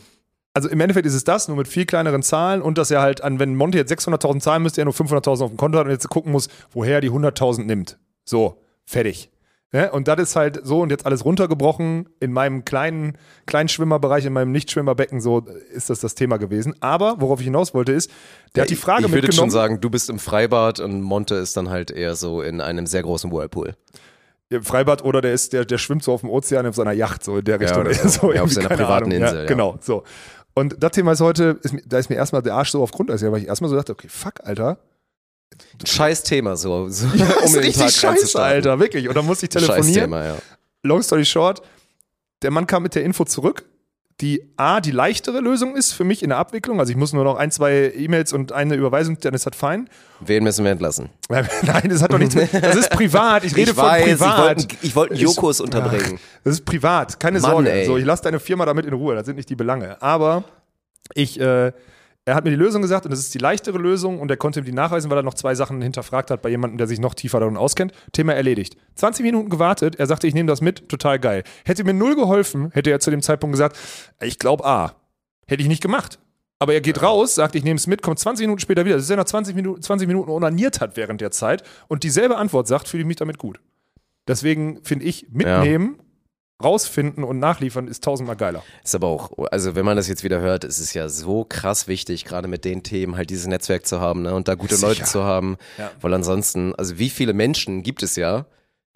also im Endeffekt ist es das, nur mit viel kleineren Zahlen und dass er halt, an, wenn Monte jetzt 600.000 zahlen müsste, er nur 500.000 auf dem Konto hat und jetzt gucken muss, woher er die 100.000 nimmt. So, fertig. Ja, und das ist halt so und jetzt alles runtergebrochen. In meinem kleinen, kleinen Schwimmerbereich, in meinem Nicht-Schwimmerbecken, so ist das das Thema gewesen. Aber worauf ich hinaus wollte, ist, der hat die Frage ich würde jetzt schon mitgenommen. sagen, du bist im Freibad und Monte ist dann halt eher so in einem sehr großen Whirlpool. im Freibad oder der ist, der, der schwimmt so auf dem Ozean auf seiner Yacht, so in der Richtung. oder so. Ja, auf seiner privaten Ahnung. Insel, Ja, ja. Genau, so. Und das Thema ist heute, ist, da ist mir erstmal der Arsch so auf Grundeis, weil ich erstmal so dachte, okay, fuck, Alter. Scheiß Thema so. so ist um den richtig Tag scheiße. Alter, wirklich. Und dann musste ich Scheiß telefonieren. Thema, ja. Long story short, der Mann kam mit der Info zurück, die A, die leichtere Lösung ist für mich in der Abwicklung. Also ich muss nur noch ein, zwei E-Mails und eine Überweisung, dann ist das fein. Wen müssen wir entlassen? Nein, das hat doch nichts mit, das ist privat. Ich rede ich von weiß, privat. ich wollte Ist- Jokos unterbringen. Das ist privat, keine Mann, Sorge. ey. So, ich lasse deine Firma damit in Ruhe, das sind nicht die Belange. Aber ich, äh, er hat mir die Lösung gesagt und das ist die leichtere Lösung und er konnte mir die nachweisen, weil er noch zwei Sachen hinterfragt hat bei jemandem, der sich noch tiefer darin auskennt. Thema erledigt. 20 Minuten gewartet, er sagte, ich nehme das mit, total geil. Hätte mir null geholfen, hätte er zu dem Zeitpunkt gesagt, ich glaube A. Hätte ich nicht gemacht. Aber er geht raus, sagt, ich nehme es mit, kommt 20 Minuten später wieder. Das ist ja nach 20 Minuten, 20 Minuten onaniert hat während der Zeit und dieselbe Antwort sagt, fühle ich mich damit gut. Deswegen finde ich, mitnehmen, rausfinden und nachliefern ist tausendmal geiler. Ist aber auch, also wenn man das jetzt wieder hört, ist es ja so krass wichtig, gerade mit den Themen halt dieses Netzwerk zu haben ne, und da gute Sicher. Leute zu haben, Ja. weil ansonsten, also wie viele Menschen gibt es ja,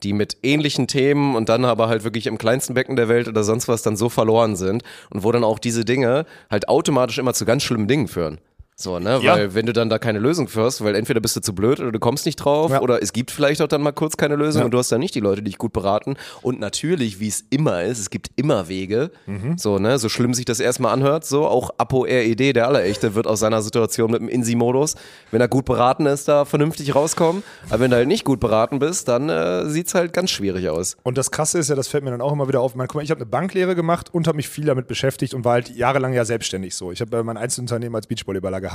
die mit ähnlichen Themen und dann aber halt wirklich im kleinsten Becken der Welt oder sonst was dann so verloren sind und wo dann auch diese Dinge halt automatisch immer zu ganz schlimmen Dingen führen. So, ne? Ja. Weil wenn du dann da keine Lösung führst, weil entweder bist du zu blöd oder du kommst nicht drauf Ja. oder es gibt vielleicht auch dann mal kurz keine Lösung Ja. und du hast dann nicht die Leute, die dich gut beraten. Und natürlich, wie es immer ist, es gibt immer Wege. Mhm. So, ne, so schlimm sich das erstmal anhört, so auch Apo RED, der Allerechte, wird aus seiner Situation mit dem Insi-Modus, wenn er gut beraten ist, da vernünftig rauskommen. Aber wenn du halt nicht gut beraten bist, dann äh, sieht's halt ganz schwierig aus. Und das Krasse ist ja, das fällt mir dann auch immer wieder auf. Man, guck mal, ich habe eine Banklehre gemacht und habe mich viel damit beschäftigt und war halt jahrelang ja selbstständig so. Ich habe äh, mein Einzelunternehmen als Beachvolleyballer gehabt.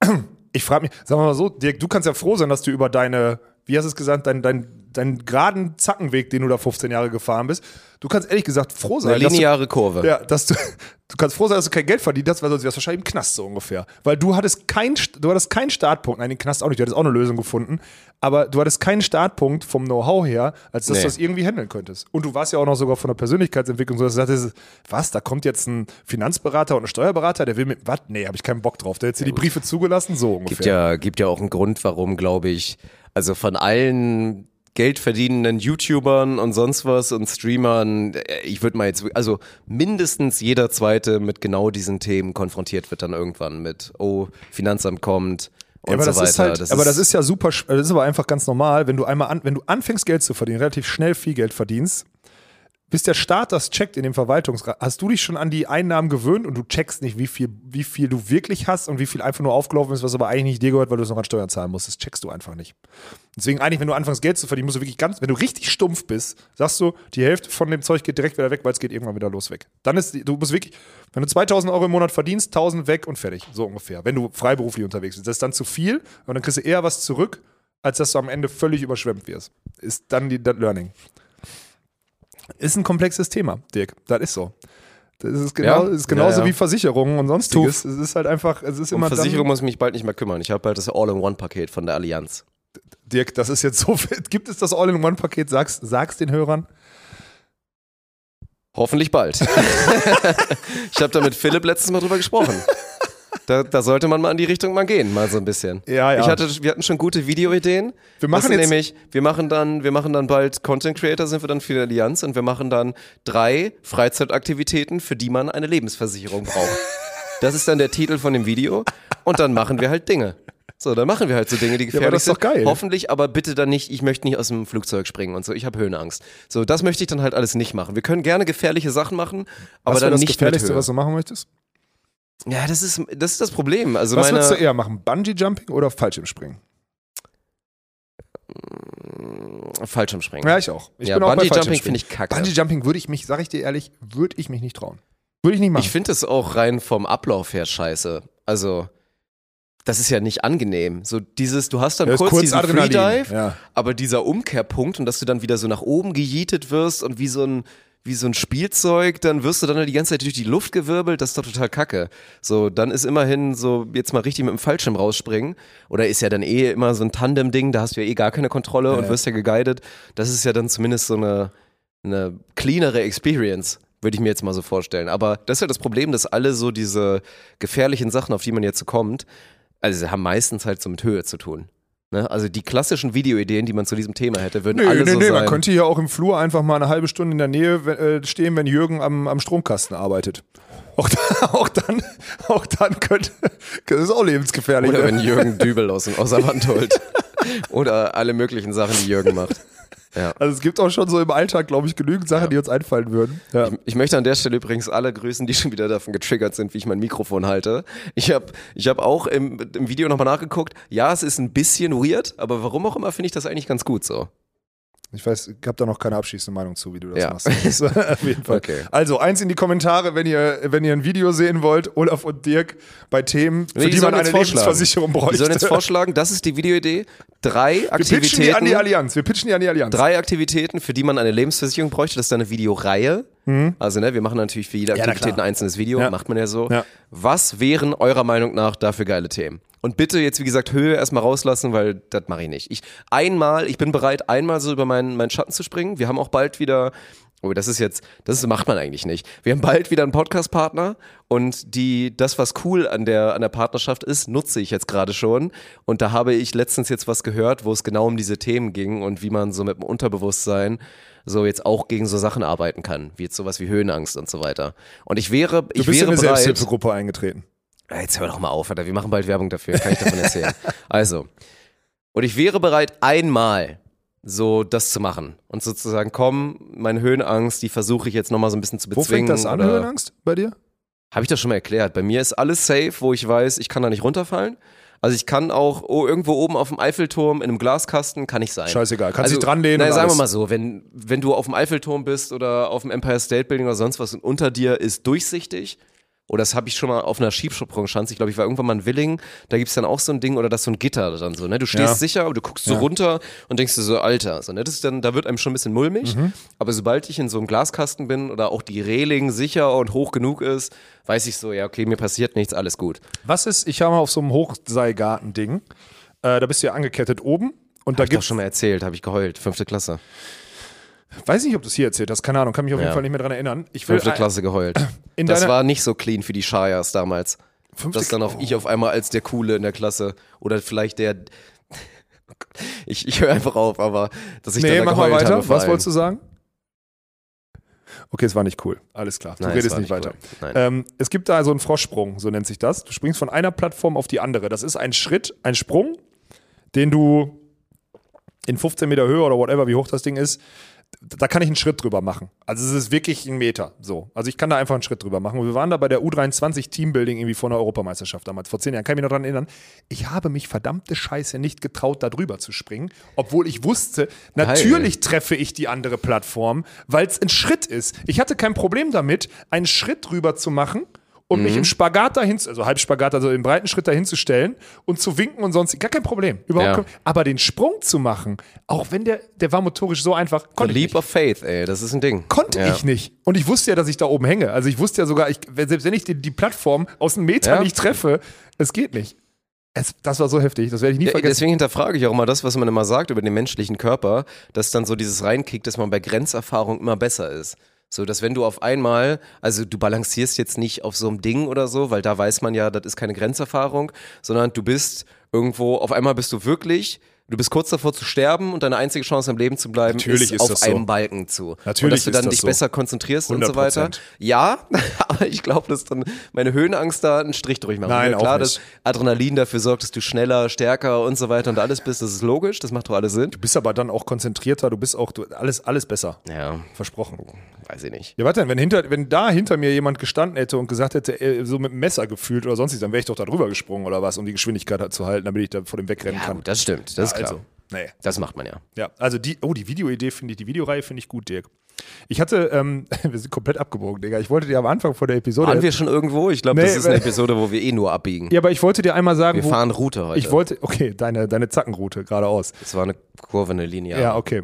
Ich frage mich, sagen wir mal so, Dirk, du kannst ja froh sein, dass du über deine, wie hast du es gesagt, deinen dein, dein geraden Zackenweg, den du da 15 Jahre gefahren bist, du kannst ehrlich gesagt froh sein, Eine dass du, lineare Kurve. ja, dass du, du kannst froh sein, dass du kein Geld verdient hast, weil sonst wärst du wahrscheinlich im Knast so ungefähr. Weil du hattest kein, du hattest keinen Startpunkt, nein, den Knast auch nicht, du hattest auch eine Lösung gefunden, aber du hattest keinen Startpunkt vom Know-how her, als dass Nee. du das irgendwie handeln könntest. Und du warst ja auch noch sogar von der Persönlichkeitsentwicklung so, dass du sagtest, was, da kommt jetzt ein Finanzberater und ein Steuerberater, der will mit, was? Nee, habe ich keinen Bock drauf. Der hat dir die Briefe zugelassen, so ungefähr. Gibt ja, gibt ja auch einen Grund, warum, glaube ich, also von allen geldverdienenden YouTubern und sonst was und Streamern, äh, ich würde mal jetzt, also mindestens jeder zweite mit genau diesen Themen konfrontiert wird dann irgendwann mit, oh, Finanzamt kommt und Ja, aber so das weiter. ist halt, aber das ist ja super, das ist aber einfach ganz normal, wenn du einmal an, wenn du anfängst Geld zu verdienen, relativ schnell viel Geld verdienst, bis der Staat das checkt in dem Verwaltungsrat, hast du dich schon an die Einnahmen gewöhnt und du checkst nicht, wie viel, wie viel du wirklich hast und wie viel einfach nur aufgelaufen ist, was aber eigentlich nicht dir gehört, weil du es noch an Steuern zahlen musst. Das checkst du einfach nicht. Deswegen eigentlich, wenn du anfängst Geld zu verdienen, musst du wirklich ganz, wenn du richtig stumpf bist, sagst du, die Hälfte von dem Zeug geht direkt wieder weg, weil es geht irgendwann wieder los weg. Dann ist, du musst wirklich, wenn du 2000 Euro im Monat verdienst, 1000 weg und fertig, so ungefähr. Wenn du freiberuflich unterwegs bist, das ist dann zu viel und dann kriegst du eher was zurück, als dass du am Ende völlig überschwemmt wirst. Ist dann die, das Learning. Ist ein komplexes Thema, Dirk. Das ist so. Das ist, genau, Ja, ist genauso ja, ja. wie Versicherungen und sonstiges. Es ist halt einfach, es ist um immer Versicherung dann, muss ich mich bald nicht mehr kümmern. Ich habe halt das All-in-One-Paket von der Allianz. Dirk, das ist jetzt so viel. Gibt es das All-in-One-Paket? Sag's, sag's den Hörern. Hoffentlich bald. ich habe da mit Philipp letztes Mal drüber gesprochen. Da, da sollte man mal in die Richtung mal gehen, mal so ein bisschen. Ja, ja. Ich hatte, wir hatten schon gute Videoideen. Wir machen sind jetzt- nämlich, wir machen dann, wir machen dann bald Content Creator, sind wir dann für die Allianz und wir machen dann drei Freizeitaktivitäten, für die man eine Lebensversicherung braucht. Das ist dann der Titel von dem Video und dann machen wir halt Dinge. So, dann machen wir halt so Dinge, die aber gefährlich das ist doch sind. geil. Hoffentlich, aber bitte dann nicht, ich möchte nicht aus dem Flugzeug springen und so, ich habe Höhenangst. So, das möchte ich dann halt alles nicht machen. Wir können gerne gefährliche Sachen machen, aber was dann das nicht mit Gefährlichste, Höhe. was du machen möchtest? Ja, das ist, das ist das Problem. Also Was meine, würdest du eher machen? Bungee-Jumping oder Fallschirmspringen? Fallschirmspringen. Ja, ich auch. Ich ja, bin auch Bungee-Jumping finde ich kacke. Bungee-Jumping würde ich mich, sag ich dir ehrlich, würde ich mich nicht trauen. Würde ich nicht machen. Ich finde es auch rein vom Ablauf her scheiße. Also, das ist ja nicht angenehm. So dieses, du hast dann Ja, kurz, kurz diesen Adrenalin, Freedive, ja. aber dieser Umkehrpunkt und dass du dann wieder so nach oben gejietet wirst und wie so ein wie so ein Spielzeug, dann wirst du dann die ganze Zeit durch die Luft gewirbelt, das ist doch total kacke. So, dann ist immerhin so, jetzt mal richtig mit dem Fallschirm rausspringen. Oder ist ja dann eh immer so ein Tandem-Ding, da hast du ja eh gar keine Kontrolle und ja. wirst ja geguided. Das ist ja dann zumindest so eine, eine cleanere Experience, würde ich mir jetzt mal so vorstellen. Aber das ist ja das Problem, dass alle so diese gefährlichen Sachen, auf die man jetzt so kommt, also sie haben meistens halt so mit Höhe zu tun. Ne? Also die klassischen Videoideen, die man zu diesem Thema hätte, würden Nee, alle nee, so nee, sein. man könnte hier auch im Flur einfach mal eine halbe Stunde in der Nähe äh, stehen, wenn Jürgen am, am Stromkasten arbeitet. Auch, da, auch dann, auch dann könnte, das ist auch lebensgefährlich. Oder ne? wenn Jürgen Dübel aus, aus der Wand holt. Oder alle möglichen Sachen, die Jürgen macht. Ja. Also es gibt auch schon so im Alltag, glaube ich, genügend Sachen, die uns einfallen würden. Ja. Ich, ich möchte an der Stelle übrigens alle grüßen, die schon wieder davon getriggert sind, wie ich mein Mikrofon halte. Ich habe ich hab auch im, im Video nochmal nachgeguckt. Ja, es ist ein bisschen weird, aber warum auch immer finde ich das eigentlich ganz gut so. Ich weiß, ich habe da noch keine abschließende Meinung zu, wie du das Ja. machst. Das auf jeden Fall. Okay. Also eins in die Kommentare, wenn ihr, wenn ihr ein Video sehen wollt, Olaf und Dirk bei Themen, für Nee, die, man eine. Lebensversicherung bräuchte. sollen jetzt vorschlagen, das ist die Videoidee. Drei Wir pitchen die an die Aktivitäten. Allianz. Wir pitchen die an die Allianz. Drei Aktivitäten, für die man eine Lebensversicherung bräuchte. Das ist dann eine Videoreihe. Also, ne, wir machen natürlich für jede Mhm. Ja, Aktivität ein einzelnes Video. Ja. Macht man ja so. Ja. Was wären eurer Meinung nach dafür geile Themen? Und bitte jetzt, wie gesagt, Höhe erstmal rauslassen, weil das mache ich nicht. Ich einmal, ich bin bereit, einmal so über meinen, meinen Schatten zu springen. Wir haben auch bald wieder. Oh, das ist jetzt, das macht man eigentlich nicht. Wir haben bald wieder einen Podcast-Partner und die, das, was cool an der, an der Partnerschaft ist, nutze ich jetzt gerade schon. Und da habe ich letztens jetzt was gehört, wo es genau um diese Themen ging und wie man so mit dem Unterbewusstsein so jetzt auch gegen so Sachen arbeiten kann, wie jetzt sowas wie Höhenangst und so weiter. Und ich wäre, ich bist in wäre eine bereit. Selbsthilfegruppe eingetreten. Jetzt hör doch mal auf, Alter. Wir machen bald Werbung dafür. Kann ich davon erzählen? also. Und ich wäre bereit, einmal so das zu machen. Und sozusagen, komm, meine Höhenangst, die versuche ich jetzt nochmal so ein bisschen zu Wo bezwingen. fängt das an, Höhenangst, bei dir? Habe ich das schon mal erklärt. Bei mir ist alles safe, wo ich weiß, ich kann da nicht runterfallen. Also ich kann auch oh, irgendwo oben auf dem Eiffelturm in einem Glaskasten kann ich sein. Scheißegal, kannst also, dich dran lehnen Naja, und sagen wir mal so, wenn, wenn du auf dem Eiffelturm bist oder auf dem Empire State Building oder sonst was und unter dir ist durchsichtig, oder das habe ich schon mal auf einer Skisprungschanze, ich glaube, ich war irgendwann mal in Willing, da gibt's dann auch so ein Ding oder das so ein Gitter dann so, ne? Du stehst Ja. sicher, aber du guckst so Ja. runter und denkst dir so, Alter, so, ne? Das ist dann, da wird einem schon ein bisschen mulmig, Mhm. aber sobald ich in so einem Glaskasten bin oder auch die Reling sicher und hoch genug ist, weiß ich so, ja, okay, mir passiert nichts, alles gut. Was ist, ich habe mal auf so einem Hochseilgarten-Ding, äh, da bist du ja angekettet oben und da Hab ich doch gibt's, schon mal erzählt, habe ich geheult, fünfte Klasse. Weiß nicht, ob du es hier erzählt hast, keine Ahnung, kann mich auf jeden Ja. Fall nicht mehr dran erinnern. Ich will Fünfte ein- Klasse geheult. in das deiner- war nicht so clean für die Shires damals. Fünfte dass dann auf ich auf einmal als der Coole in der Klasse oder vielleicht der. Ich, ich höre einfach auf, aber dass ich Nee, dann da mach mal geheult weiter. habe. vor Was allem. wolltest du sagen? Okay, es war nicht cool. Alles klar. Du Nein, es redest war nicht weiter. cool. Nein. Ähm, es gibt da so einen Froschsprung, so nennt sich das. Du springst von einer Plattform auf die andere. Das ist ein Schritt, ein Sprung, den du in 15 Meter Höhe oder whatever, wie hoch das Ding ist, da kann ich einen Schritt drüber machen. Also es ist wirklich ein Meter. So. Also ich kann da einfach einen Schritt drüber machen. Und wir waren da bei der U23 Teambuilding irgendwie vor einer Europameisterschaft damals, vor zehn Jahren. Kann ich mich noch daran erinnern. Ich habe mich verdammte Scheiße nicht getraut, da drüber zu springen, obwohl ich wusste, natürlich treffe ich die andere Plattform, weil es ein Schritt ist. Ich hatte kein Problem damit, einen Schritt drüber zu machen und Mhm. mich im Spagat dahin, also Halbspagat, also im breiten Schritt dahin zu stellen und zu winken und sonst gar kein Problem. Überhaupt Ja. aber den Sprung zu machen, auch wenn der, der war motorisch so einfach, The konnte ich Leap nicht. of Faith, ey, das ist ein Ding. Konnte Ja. ich nicht. Und ich wusste ja, dass ich da oben hänge. Also ich wusste ja sogar, ich, selbst wenn ich die, die Plattform aus einem Meter Ja. nicht treffe, es geht nicht. Es, das war so heftig, das werde ich nie vergessen. deswegen hinterfrage ich auch immer das, was man immer sagt über den menschlichen Körper, dass dann so dieses reinkickt, dass man bei Grenzerfahrung immer besser ist. So, dass wenn du auf einmal, also du balancierst jetzt nicht auf so einem Ding oder so, weil da weiß man ja, das ist keine Grenzerfahrung, sondern du bist irgendwo, auf einmal bist du wirklich Du bist kurz davor zu sterben und deine einzige Chance am Leben zu bleiben Natürlich ist, ist auf das so. einem Balken zu. Natürlich und dass du dann dich so. besser konzentrierst und so weiter. 100%. Ja, aber ich glaube, dass dann meine Höhenangst da einen Strich durchmacht. Nein, ja, klar, dass. Adrenalin dafür sorgt, dass du schneller, stärker und so weiter und alles bist. Das ist logisch, das macht doch alles Sinn. Du bist aber dann auch konzentrierter, du bist auch du, alles, alles besser. Ja, Versprochen. weiß ich nicht. Ja, warte, wenn, hinter, wenn da hinter mir jemand gestanden hätte und gesagt hätte, äh, so mit dem Messer gefühlt oder sonstiges, dann wäre ich doch da drüber gesprungen oder was, um die Geschwindigkeit halt zu halten, damit ich da vor dem wegrennen Ja, kann. gut, das stimmt, das ist klar. Also, nee. Das macht man ja. Ja, also die, oh, die Videoidee finde ich, die Videoreihe finde ich gut, Dirk. Ich hatte, ähm, wir sind komplett abgebogen, Digga. Ich wollte dir am Anfang von der Episode. Waren wir schon irgendwo? Ich glaube, Nee, das ist eine Episode, wo wir eh nur abbiegen. ja, aber ich wollte dir einmal sagen, Wir fahren Route heute. ich wollte, okay, deine, deine Zackenroute geradeaus. das war eine Kurve, eine Linie. Ja. okay.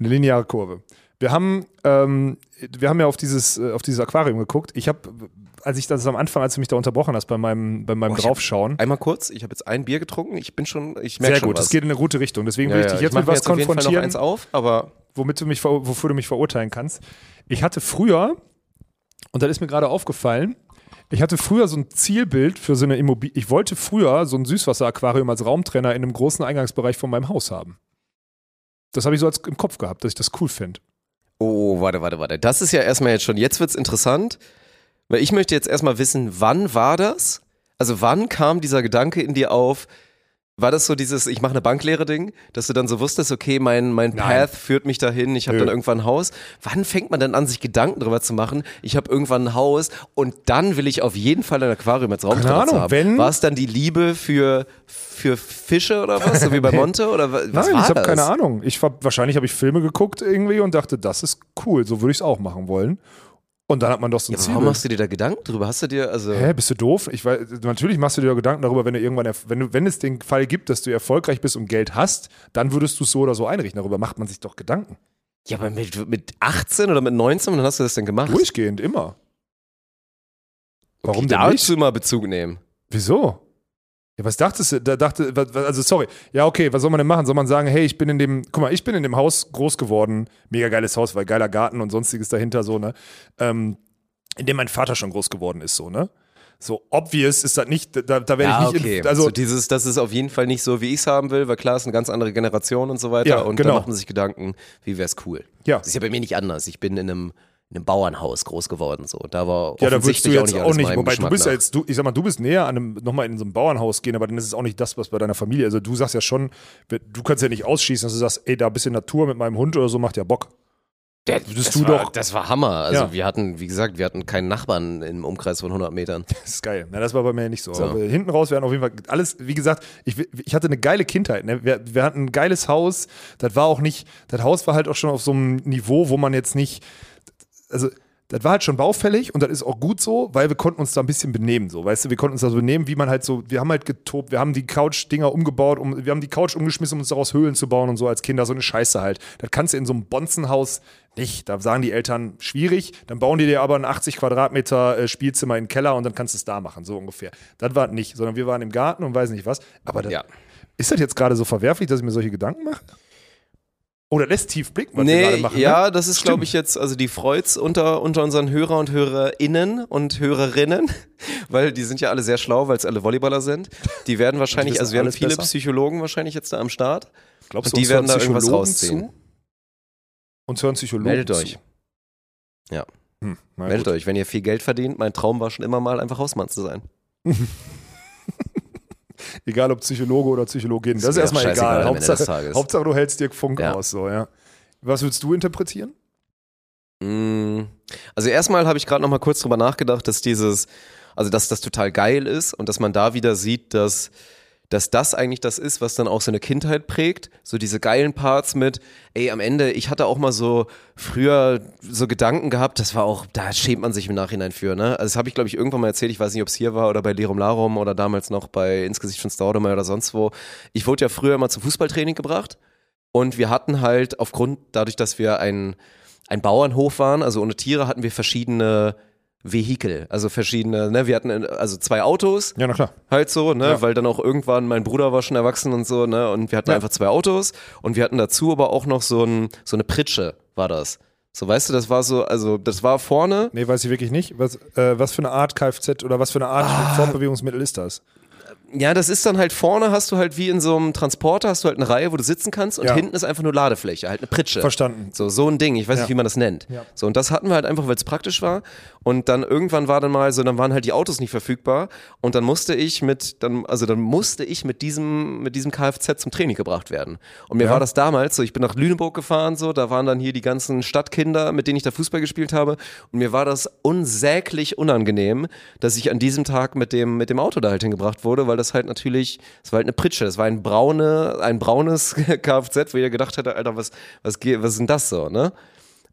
Eine lineare Kurve. Wir haben, ähm, wir haben ja auf dieses, äh, auf dieses Aquarium geguckt. Ich habe, als ich das am Anfang, als du mich da unterbrochen hast bei meinem, bei meinem Oh, ich Draufschauen. Einmal kurz, ich habe jetzt ein Bier getrunken. Ich bin schon, ich merke Sehr schon gut, es geht in eine gute Richtung. Deswegen ja, will ich ja, dich jetzt mach mit was jetzt auf jeden Fall noch konfrontieren, eins auf, aber womit du mich, wofür du mich verurteilen kannst. Ich hatte früher, und das ist mir gerade aufgefallen, ich hatte früher so ein Zielbild für so eine Immobilie. Ich wollte früher so ein Süßwasseraquarium als Raumtrenner in einem großen Eingangsbereich von meinem Haus haben. Das habe ich so als im Kopf gehabt, dass ich das cool fände. Oh, warte, warte, warte. Das ist ja erstmal jetzt schon, jetzt wird's interessant, weil ich möchte jetzt erstmal wissen, wann war das? Also wann kam dieser Gedanke in dir auf? War das so dieses, ich mache eine Banklehre-Ding, dass du dann so wusstest, okay, mein, mein Nein. Path führt mich dahin, ich habe dann irgendwann ein Haus. Wann fängt man denn an, sich Gedanken darüber zu machen, ich habe irgendwann ein Haus und dann will ich auf jeden Fall ein Aquarium als Ahnung, haben? wenn- War es dann die Liebe für, für Fische oder was, so wie bei. Monte? Oder wa- was Nein, war ich habe keine Ahnung. Ich wahrscheinlich habe ich Filme geguckt irgendwie und dachte, das ist cool, so würde ich es auch machen wollen. Und dann hat man doch so ein Ja, Ziel. warum machst du dir da Gedanken drüber? Hast du dir, also. Hä, bist du doof? Ich weiß, natürlich machst du dir Gedanken darüber, wenn du irgendwann, wenn, du, wenn es den Fall gibt, dass du erfolgreich bist und Geld hast, dann würdest du es so oder so einrichten. Darüber macht man sich doch Gedanken. Ja, aber mit, mit 18 oder mit 19, wann hast du das denn gemacht? Durchgehend, immer. Warum okay, denn dazu nicht? mal Bezug nehmen. Wieso? Ja, was dachtest du? Da dachte, also sorry. Ja, okay, was soll man denn machen? Soll man sagen, hey, ich bin in dem, guck mal, ich bin in dem Haus groß geworden, mega geiles Haus, weil geiler Garten und sonstiges dahinter so, ne? Ähm, in dem mein Vater schon groß geworden ist, so, ne? So obvious ist das nicht, da, da werde Ja, ich nicht, okay. in, also so dieses, das ist auf jeden Fall nicht so, wie ich es haben will, weil klar, ist eine ganz andere Generation und so weiter. Ja, und genau. da macht man sich Gedanken, wie wäre es cool. ja. Das ist ja bei mir nicht anders. Ich bin in einem, in einem Bauernhaus groß geworden. So. Da war Ja, da würdest du jetzt auch nicht, meinem wobei du Geschmack bist ja jetzt, du, ich sag mal, du bist näher an einem, nochmal in so ein Bauernhaus gehen, aber dann ist es auch nicht das, was bei deiner Familie, also du sagst ja schon, du kannst ja nicht ausschließen, dass du sagst, ey, da ein bisschen Natur mit meinem Hund oder so macht ja Bock. Der, das, du war, doch- das war Hammer. Also Ja. wir hatten, wie gesagt, wir hatten keinen Nachbarn im Umkreis von 100 Metern. Das ist geil. Na, das war bei mir nicht so. So. Aber hinten raus werden auf jeden Fall alles, wie gesagt, ich, ich hatte eine geile Kindheit. Ne? Wir, wir hatten ein geiles Haus. Das war auch nicht, das Haus war halt auch schon auf so einem Niveau, wo man jetzt nicht, also das war halt schon baufällig und das ist auch gut so, weil wir konnten uns da ein bisschen benehmen, so, weißt du, wir konnten uns da so benehmen, wie man halt so, wir haben halt getobt, wir haben die Couch-Dinger umgebaut, um, wir haben die Couch umgeschmissen, um uns daraus Höhlen zu bauen und so als Kinder, so eine Scheiße halt. Das kannst du in so einem Bonzenhaus nicht, da sagen die Eltern, schwierig, dann bauen die dir aber ein 80 Quadratmeter äh, Spielzimmer in den Keller und dann kannst du es da machen, so ungefähr. Das war nicht, sondern wir waren im Garten und weiß nicht was, aber das, Ja. ist das jetzt gerade so verwerflich, dass ich mir solche Gedanken mache? Oder lässt tief blicken, was wir gerade Nee, machen? ja, ne? das ist, glaube ich, jetzt, also die freut's unter, unter unseren Hörer und Hörerinnen und Hörerinnen, weil die sind ja alle sehr schlau, weil es alle Volleyballer sind. Die werden wahrscheinlich, also wir haben viele besser. Psychologen wahrscheinlich jetzt da am Start. Glaubst und du, die uns werden da irgendwas rausziehen. Zu? Uns hören Psychologen Meldet zu. euch. Ja. Hm, Meldet gut. euch, wenn ihr viel Geld verdient. Mein Traum war schon immer mal, einfach Hausmann zu sein. Egal ob Psychologe oder Psychologin. Das ist Ist erstmal egal. Hauptsache. Hauptsache, du hältst dir Funk Ja. aus. So, ja. Was würdest du interpretieren? Mm, Also erstmal habe ich gerade noch mal kurz drüber nachgedacht, dass dieses, also dass das total geil ist und dass man da wieder sieht, dass dass das eigentlich das ist, was dann auch so eine Kindheit prägt. So diese geilen Parts mit, ey, am Ende, ich hatte auch mal so früher so Gedanken gehabt, das war auch, da schämt man sich im Nachhinein für, ne? Also das habe ich, glaube ich, irgendwann mal erzählt, ich weiß nicht, ob es hier war oder bei Lirum Larum oder damals noch bei Insgesicht von Staudemeyer oder sonst wo. Ich wurde ja früher immer zum Fußballtraining gebracht und wir hatten halt aufgrund, dadurch, dass wir ein, ein Bauernhof waren, also ohne Tiere, hatten wir verschiedene Vehikel, also verschiedene, ne, wir hatten äh, also zwei Autos, Ja, na klar. halt so, ne, Ja. weil dann auch irgendwann mein Bruder war schon erwachsen und so, ne, und wir hatten Ja. einfach zwei Autos und wir hatten dazu aber auch noch so ein so eine Pritsche war das. So, weißt du, das war so, also das war vorne, Nee, weiß ich wirklich nicht. Was, äh, was für eine Art Kfz oder was für eine Art Ah. Fortbewegungsmittel ist das? Ja, das ist dann halt vorne hast du halt wie in so einem Transporter hast du halt eine Reihe, wo du sitzen kannst und Ja. hinten ist einfach nur Ladefläche, halt eine Pritsche. Verstanden. So, so ein Ding, ich weiß Ja. nicht, wie man das nennt. Ja. So, und das hatten wir halt einfach, weil es praktisch war. Und dann irgendwann war dann mal so, dann waren halt die Autos nicht verfügbar und dann musste ich mit, dann, also dann musste ich mit diesem, mit diesem Kfz zum Training gebracht werden. Und mir war das damals so, ich bin nach Lüneburg gefahren, so, da waren dann hier die ganzen Stadtkinder, mit denen ich da Fußball gespielt habe. Und mir war das unsäglich unangenehm, dass ich an diesem Tag mit dem, mit dem Auto da halt hingebracht wurde, weil das halt natürlich, es war halt eine Pritsche, das war ein braune, ein braunes Kfz, wo jeder gedacht hätte, Alter, was, was, was ist denn das so, ne?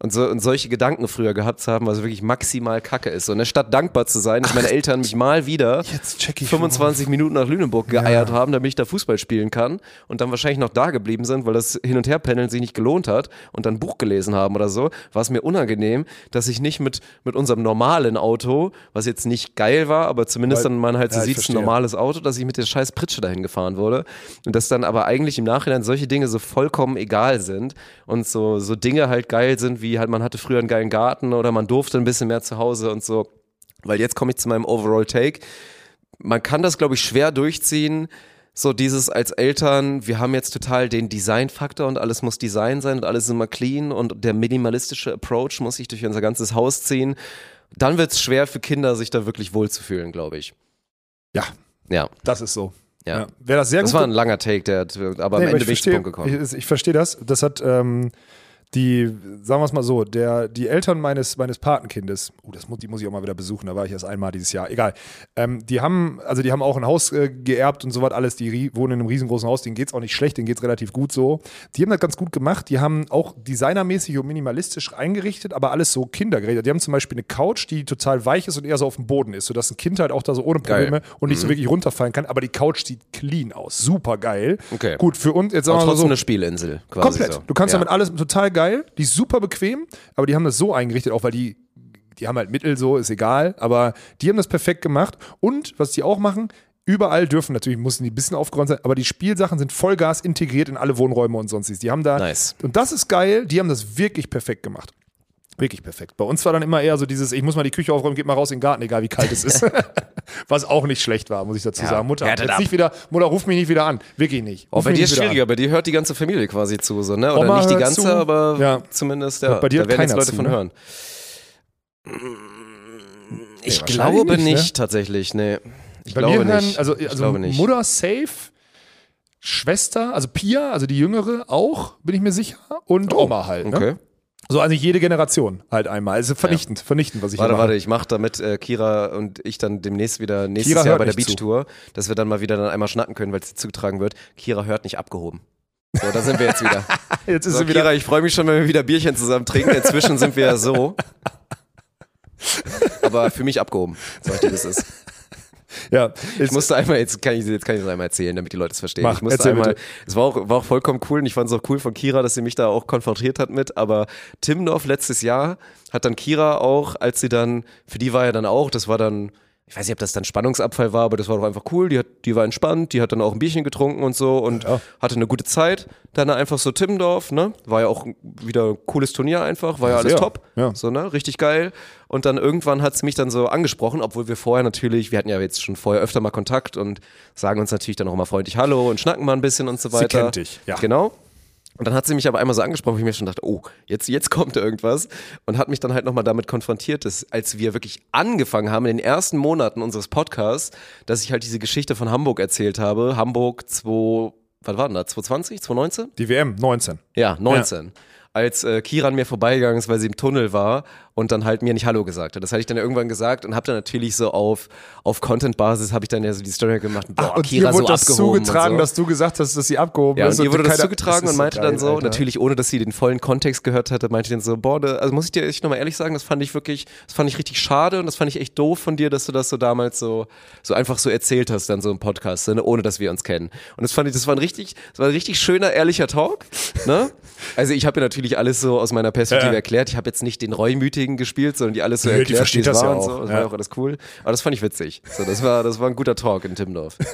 Und, so, und solche Gedanken früher gehabt zu haben, was wirklich maximal kacke ist. Der Stadt dankbar zu sein, dass meine Eltern mich mal wieder Jetzt check ich 25 Minuten nach Lüneburg geeiert haben, damit ich da Fußball spielen kann und dann wahrscheinlich noch da geblieben sind, weil das Hin- und Herpendeln sich nicht gelohnt hat und dann ein Buch gelesen haben oder so, war es mir unangenehm, dass ich nicht mit, mit unserem normalen Auto, was jetzt nicht geil war, aber zumindest Weil- dann man halt so ja, sieht, es ein normales Auto, dass ich mit der scheiß Pritsche dahin gefahren wurde und dass dann aber eigentlich im Nachhinein solche Dinge so vollkommen egal sind und so, so Dinge halt geil sind, wie halt man hatte früher einen geilen Garten oder man durfte ein bisschen mehr zu Hause und so. Weil jetzt komme ich zu meinem Overall Take. Man kann das, glaube ich, schwer durchziehen. So dieses als Eltern, wir haben jetzt total den Designfaktor und alles muss Design sein und alles ist immer clean und der minimalistische Approach muss sich durch unser ganzes Haus ziehen. Dann wird es schwer für Kinder, sich da wirklich wohlzufühlen, glaube ich. Ja, Ja, das ist so. ja. Wer das sehr Das gut war ein langer Take, der, hat- aber am Nee, aber Ende bin ich zum verstehe, Punkt gekommen. ich, ich verstehe das. Das hat ähm, die, sagen wir es mal so, der, die Eltern meines, meines Patenkindes, oh, das die muss ich auch mal wieder besuchen, da war ich erst einmal dieses Jahr, egal. Ähm, die haben, also die haben auch ein Haus äh, geerbt und so was alles, die wohnen in einem riesengroßen Haus, denen geht's auch nicht schlecht, denen geht's relativ gut so. Die haben das ganz gut gemacht, die haben auch designermäßig und minimalistisch eingerichtet, aber alles so kindergerecht. Die haben zum Beispiel eine Couch, die total weich ist und eher so auf dem Boden ist, sodass ein Kind halt auch da so ohne Geil. Probleme und nicht so wirklich runterfallen kann, aber die Couch sieht clean aus, super geil. Okay. Gut, für uns, jetzt sagen Aber wir mal trotzdem so, eine Spielinsel. Quasi Komplett. So. Du kannst ja. damit alles total geil. Die ist super bequem, aber die haben das so eingerichtet, auch weil die, die haben halt Mittel so, ist egal, aber die haben das perfekt gemacht. Und was die auch machen, überall dürfen natürlich, müssen die ein bisschen aufgeräumt sein, aber die Spielsachen sind Vollgas integriert in alle Wohnräume und sonstiges. Die haben da, Nice. und das ist geil, die haben das wirklich perfekt gemacht. Wirklich perfekt. Bei uns war dann immer eher so dieses, ich muss mal die Küche aufräumen, geht mal raus in den Garten, egal wie kalt es ist. Was auch nicht schlecht war, muss ich dazu Ja, sagen. Mutter, jetzt ab. nicht wieder, Mutter, ruf mich nicht wieder an. Wirklich nicht. Oh, Ruf bei mich dir ist schwieriger, bei dir hört die ganze Familie quasi zu, so, ne? Oder Oma nicht die ganze, zu. aber Ja. zumindest, ja. Bei dir da werden jetzt Leute zu, von ne? hören. Ich wahrscheinlich glaube nicht, ne? tatsächlich, nee. Ich Bei glaube hören, nicht. also, also nicht. Mutter safe, Schwester, also Pia, also die Jüngere auch, bin ich mir sicher, und Oma halt. Ne? Oh, Okay. So, also jede Generation halt einmal. Also vernichtend, vernichtend, was ich Warte, warte, ich mache damit äh, Kira und ich dann demnächst wieder nächstes Kira Jahr bei der nicht zu. Beachtour, dass wir dann mal wieder dann einmal schnacken können, weil es zugetragen wird. Kira hört nicht abgehoben. So, da sind wir jetzt wieder. Jetzt ist So, sie wieder. Kira, ich freue mich schon, wenn wir wieder Bierchen zusammen trinken. Inzwischen sind wir ja so. Aber für mich abgehoben, sag ich dir, es ist. Ja, Ich musste einmal, jetzt kann ich, jetzt kann ich es einmal erzählen, damit die Leute es verstehen. Mach, ich musste erzähl einmal, bitte. es war auch, war auch vollkommen cool und ich fand es auch cool von Kira, dass sie mich da auch konfrontiert hat mit, aber Timdorf letztes Jahr hat dann Kira auch, als sie dann, für die war ja dann auch, das war dann, ich weiß nicht, ob das dann Spannungsabfall war, aber das war doch einfach cool, die, hat, die war entspannt, die hat dann auch ein Bierchen getrunken und so und Ja. hatte eine gute Zeit. Dann einfach so Timmendorf, ne, war ja auch wieder ein cooles Turnier einfach, war ja alles Sehr, top, ja. so, ne, richtig geil. Und dann irgendwann hat sie mich dann so angesprochen, obwohl wir vorher natürlich, wir hatten ja jetzt schon vorher öfter mal Kontakt und sagen uns natürlich dann auch immer freundlich Hallo und schnacken mal ein bisschen und so weiter. kennt dich, ja. Genau. Und dann hat sie mich aber einmal so angesprochen, wo ich mir schon dachte, oh, jetzt, jetzt kommt irgendwas. Und hat mich dann halt nochmal damit konfrontiert, dass als wir wirklich angefangen haben, in den ersten Monaten unseres Podcasts, dass ich halt diese Geschichte von Hamburg erzählt habe. Hamburg 2, was war denn da, 2020, 2019? die WM 19. Ja, 19. Als äh, Kira an mir vorbeigegangen ist, weil sie im Tunnel war und dann halt mir nicht Hallo gesagt hat. Das hatte ich dann irgendwann gesagt und habe dann natürlich so auf, auf Content-Basis habe ich dann ja so die Story gemacht. Boah, und Kira wurde so das zugetragen, so. dass du gesagt hast, dass sie abgehoben Ja, ist. und ihr wurde das zugetragen ist und meinte geil, dann so, Alter. natürlich ohne, dass sie den vollen Kontext gehört hatte, meinte dann so, boah, da, also muss ich dir echt nochmal ehrlich sagen, das fand ich wirklich, das fand ich richtig schade und das fand ich echt doof von dir, dass du das so damals so, so einfach so erzählt hast, dann so im Podcast, ne, ohne dass wir uns kennen. Und das fand ich, das war ein richtig, das war ein richtig schöner, ehrlicher Talk, ne? Also ich habe ja natürlich alles so aus meiner Perspektive Ja. erklärt, ich habe jetzt nicht den Reumütigen gespielt, sondern die alles so die erklärt, versteht wie es das ja auch, so, das ja. war ja auch alles cool. Aber das fand ich witzig. So, das war, das war ein guter Talk in Timmendorf.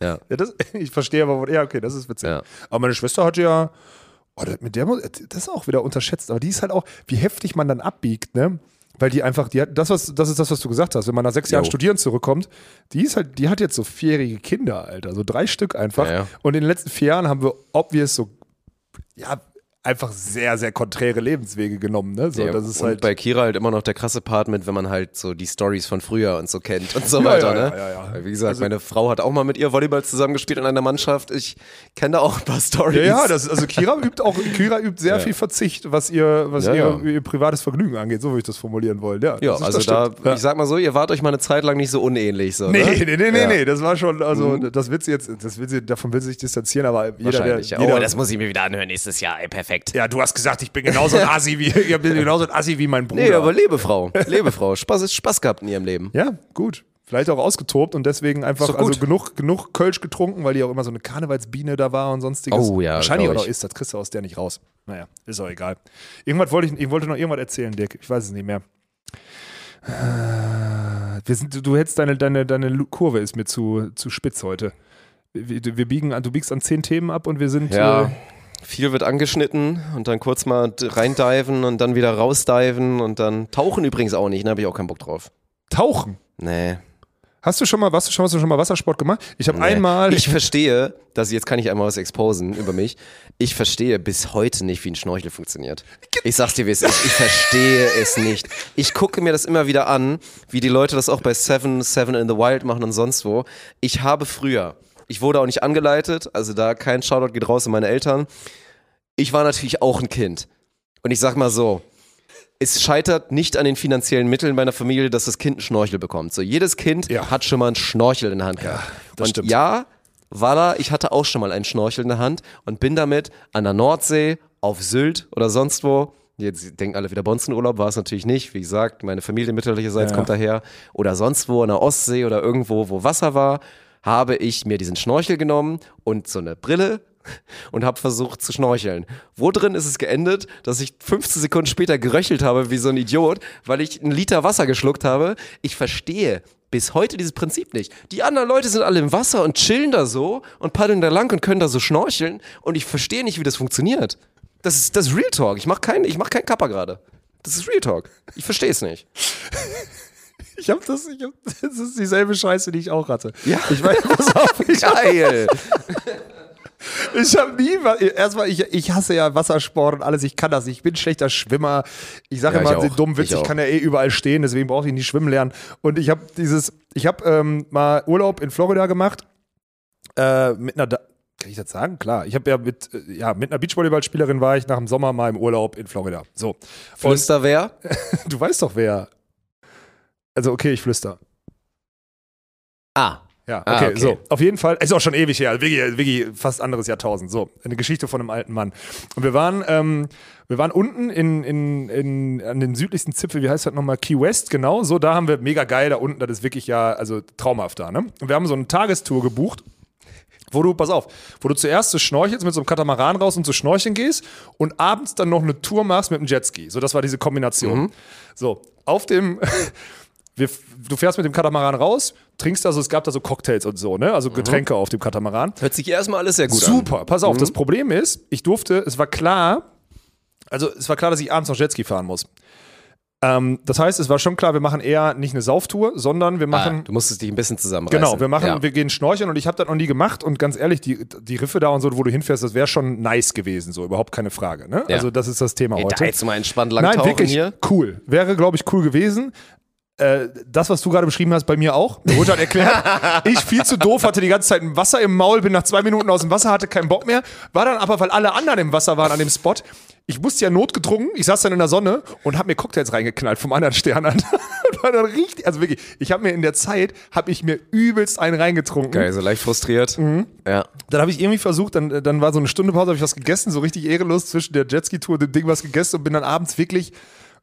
Ja. Ja, das, ich verstehe aber, ja, okay, das ist witzig. Ja. Aber meine Schwester hat ja, oh, das- mit der, das ist auch wieder unterschätzt, aber die ist halt auch, wie heftig man dann abbiegt, ne? weil die einfach, die hat, das, was, das ist das, was du gesagt hast, wenn man nach sechs Jahren Jo. studieren zurückkommt, die ist halt, die hat jetzt so vierjährige Kinder, Alter, so drei Stück einfach. Ja, ja. Und in den letzten vier Jahren haben wir obvious so, ja, einfach sehr, sehr konträre Lebenswege genommen, ne? So, Ja, das ist und halt. bei Kira halt immer noch der krasse Part mit, wenn man halt so die Stories von früher und so kennt und so weiter, ja, ne? ja. Weil Wie gesagt, Also- meine Frau hat auch mal mit ihr Volleyball zusammengespielt in einer Mannschaft. Ich kenne da auch ein paar Stories. ja, ja, das, also Kira übt auch, Kira übt sehr viel Verzicht, was ihr, was ihr, ihr privates Vergnügen angeht, so würde ich das formulieren wollen. Ja, ist, also da, ich sag mal so, ihr wart euch mal eine Zeit lang nicht so unähnlich. So, Nee, ne? nee, nee, nee, nee, das war schon, also das wird sie jetzt, das will sie, davon will sie sich distanzieren, aber jeder, der, ja. jeder, Oh, das muss ich mir wieder anhören nächstes Jahr. Ey, perfekt. Ja, du hast gesagt, ich bin genauso ein Assi wie, ich bin genauso ein Assi wie mein Bruder. Nee, aber Lebefrau. Lebefrau. Spaß ist Spaß gehabt in ihrem Leben. ja, gut. Vielleicht auch ausgetobt und deswegen einfach also genug, genug Kölsch getrunken, weil die auch immer so eine Karnevalsbiene da war und sonstiges. Oh ja, Wahrscheinlich ich. ist, das kriegst du aus der nicht raus. Naja, ist auch egal. Irgendwas wollte ich, ich wollte noch irgendwas erzählen, Dirk. Ich weiß es nicht mehr. Äh, Wir sind, du hättest deine, deine, deine Kurve ist mir zu, zu spitz heute. Wir, wir biegen du biegst an zehn Themen ab und wir sind. Ja. Äh, Viel wird angeschnitten und dann kurz mal reindiven und dann wieder rausdiven und dann tauchen übrigens auch nicht, da habe ich auch keinen Bock drauf. tauchen. Nee. Hast du schon mal, hast du schon, hast du schon mal Wassersport gemacht? Ich habe nee. einmal. Ich verstehe, dass jetzt kann ich einmal was exposen über mich. Ich verstehe bis heute nicht, wie ein Schnorchel funktioniert. Ich sag's dir, wie es ist. Ich verstehe es nicht. Ich gucke mir das immer wieder an, wie die Leute das auch bei Seven, Seven in the Wild machen und sonst wo. Ich habe früher, ich wurde auch nicht angeleitet, also da kein Shoutout geht raus an meine Eltern. Ich war natürlich auch ein Kind. Und ich sag mal so, es scheitert nicht an den finanziellen Mitteln meiner Familie, dass das Kind einen Schnorchel bekommt. So, jedes Kind Ja. hat schon mal einen Schnorchel in der Hand gehabt. das und stimmt. ja, Walla, ich hatte auch schon mal einen Schnorchel in der Hand und bin damit an der Nordsee, auf Sylt oder sonst wo. Jetzt denken alle wieder Bonzenurlaub, war es natürlich nicht. Wie gesagt, meine Familie mütterlicherseits Ja. kommt daher. Oder sonst wo in der Ostsee oder irgendwo, wo Wasser war, habe ich mir diesen Schnorchel genommen und so eine Brille und habe versucht zu schnorcheln. Wo drin ist es geendet, dass ich 15 Sekunden später geröchelt habe wie so ein Idiot, weil ich einen Liter Wasser geschluckt habe. Ich verstehe bis heute dieses Prinzip nicht. Die anderen Leute sind alle im Wasser und chillen da so und paddeln da lang und können da so schnorcheln und ich verstehe nicht, wie das funktioniert. Das ist, das ist Real Talk. Ich mache keinen mach keinen Kappa gerade. Das ist Real Talk. Ich verstehe es nicht. Ich habe das, ich hab, das ist dieselbe Scheiße, die ich auch hatte. Ja. Ich weiß, pass auf, ich Geil. Ich habe nie, erstmal, ich, ich hasse ja Wassersport und alles, ich kann das, nicht. ich bin schlechter Schwimmer. Ich sage Ja, immer ich den dummen Witz, Ich ich, kann ja eh überall stehen, deswegen brauche ich nicht schwimmen lernen. Und ich habe dieses, ich habe ähm, mal Urlaub in Florida gemacht, äh, mit einer, Da- kann ich das sagen? Klar, ich habe ja mit, äh, ja, mit einer Beachvolleyballspielerin war ich nach dem Sommer mal im Urlaub in Florida. So. Flüster wer? du weißt doch wer. Also okay, ich flüster. Ah. Ja, Ah, okay, okay. so. Auf jeden Fall, ist auch schon ewig her, wirklich, wirklich fast anderes Jahrtausend. So, eine Geschichte von einem alten Mann. Und wir waren, ähm, wir waren unten in, in, in, an dem südlichsten Zipfel, wie heißt das nochmal? Key West, genau. So, da haben wir mega geil, da unten, das ist wirklich ja, also traumhaft da, ne? Und wir haben so eine Tagestour gebucht. Wo du, pass auf, wo du zuerst so schnorchelst mit so einem Katamaran raus und so schnorcheln gehst und abends dann noch eine Tour machst mit dem Jetski. So, das war diese Kombination. So, auf dem, wir, du fährst mit dem Katamaran raus, trinkst also, es gab da so Cocktails und so, ne? Also Getränke auf dem Katamaran. Hört sich erstmal alles sehr gut an. Super, pass auf, das Problem ist, ich durfte, es war klar, also es war klar, dass ich abends noch Jetski fahren muss. Ähm, das heißt, es war schon klar, wir machen eher nicht eine Sauftour, sondern wir Ah, machen. du musstest dich ein bisschen zusammenreißen. Genau, wir machen, Ja. wir gehen schnorcheln und ich habe das noch nie gemacht und ganz ehrlich, die, die Riffe da und so, wo du hinfährst, das wäre schon nice gewesen, so überhaupt keine Frage. Ne? Ja. Also das ist das Thema Ey, heute. da jetzt mal entspannt lang Nein, wirklich hier. cool. Wäre, glaube ich, cool gewesen. Äh, das, was du gerade beschrieben hast, bei mir auch. Mir wurde halt erklärt, ich viel zu doof, hatte die ganze Zeit ein Wasser im Maul, bin nach zwei Minuten aus dem Wasser, hatte keinen Bock mehr. War dann aber, weil alle anderen im Wasser waren an dem Spot, ich musste ja notgedrungen, ich saß dann in der Sonne und habe mir Cocktails reingeknallt vom anderen Stern an. war dann richtig, also wirklich, ich habe mir in der Zeit, habe ich mir übelst einen reingetrunken. Geil, so leicht frustriert. Mhm. Ja. Dann habe ich irgendwie versucht, dann, dann war so eine Stunde Pause, habe ich was gegessen, so richtig ehrenlos zwischen der Jetski-Tour dem Ding was gegessen und bin dann abends wirklich,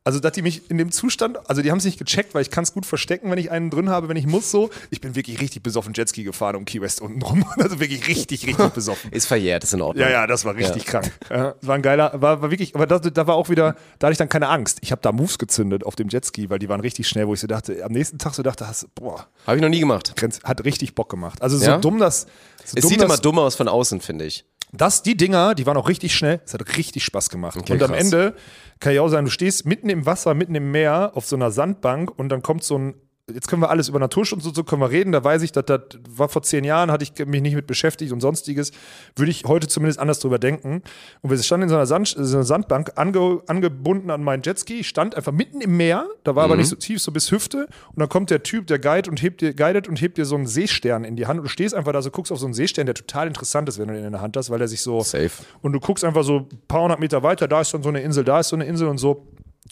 also dass die mich in dem Zustand, also die haben es nicht gecheckt, weil ich kann es gut verstecken, wenn ich einen drin habe, wenn ich muss so. Ich bin wirklich richtig besoffen Jetski gefahren um Key West unten rum. Also wirklich richtig, richtig besoffen. Ist verjährt, ist in Ordnung. Ja, ja, das war richtig krank. Ja, war ein geiler, war, war wirklich, aber das, da war auch wieder, da hatte ich dann keine Angst. Ich habe da Moves gezündet auf dem Jetski, weil die waren richtig schnell, wo ich so dachte, am nächsten Tag so dachte, hast, boah, Habe ich noch nie gemacht. Hat richtig Bock gemacht. Also so Ja? dumm das, so Es dumm sieht das, immer dumm aus von außen, finde ich. Das, die Dinger, die waren auch richtig schnell. Es hat richtig Spaß gemacht. Okay, und am krass. Ende kann ja auch sein, du stehst mitten im Wasser, mitten im Meer auf so einer Sandbank und dann kommt so ein. Jetzt können wir alles über Naturschutz und so können wir reden. Da weiß ich, dass das war vor zehn Jahren, hatte ich mich nicht mit beschäftigt und sonstiges. Würde ich heute zumindest anders drüber denken. Und wir standen in so einer, Sand, so einer Sandbank ange, angebunden an meinen Jetski, stand einfach mitten im Meer. Da war aber nicht so tief, so bis Hüfte. Und dann kommt der Typ, der guide und hebt dir, guidet und hebt dir so einen Seestern in die Hand. Und du stehst einfach da so, guckst auf so einen Seestern, der total interessant ist, wenn du ihn in der Hand hast, weil er sich so Safe. und du guckst einfach so ein paar hundert Meter weiter, da ist dann so eine Insel, da ist so eine Insel und so.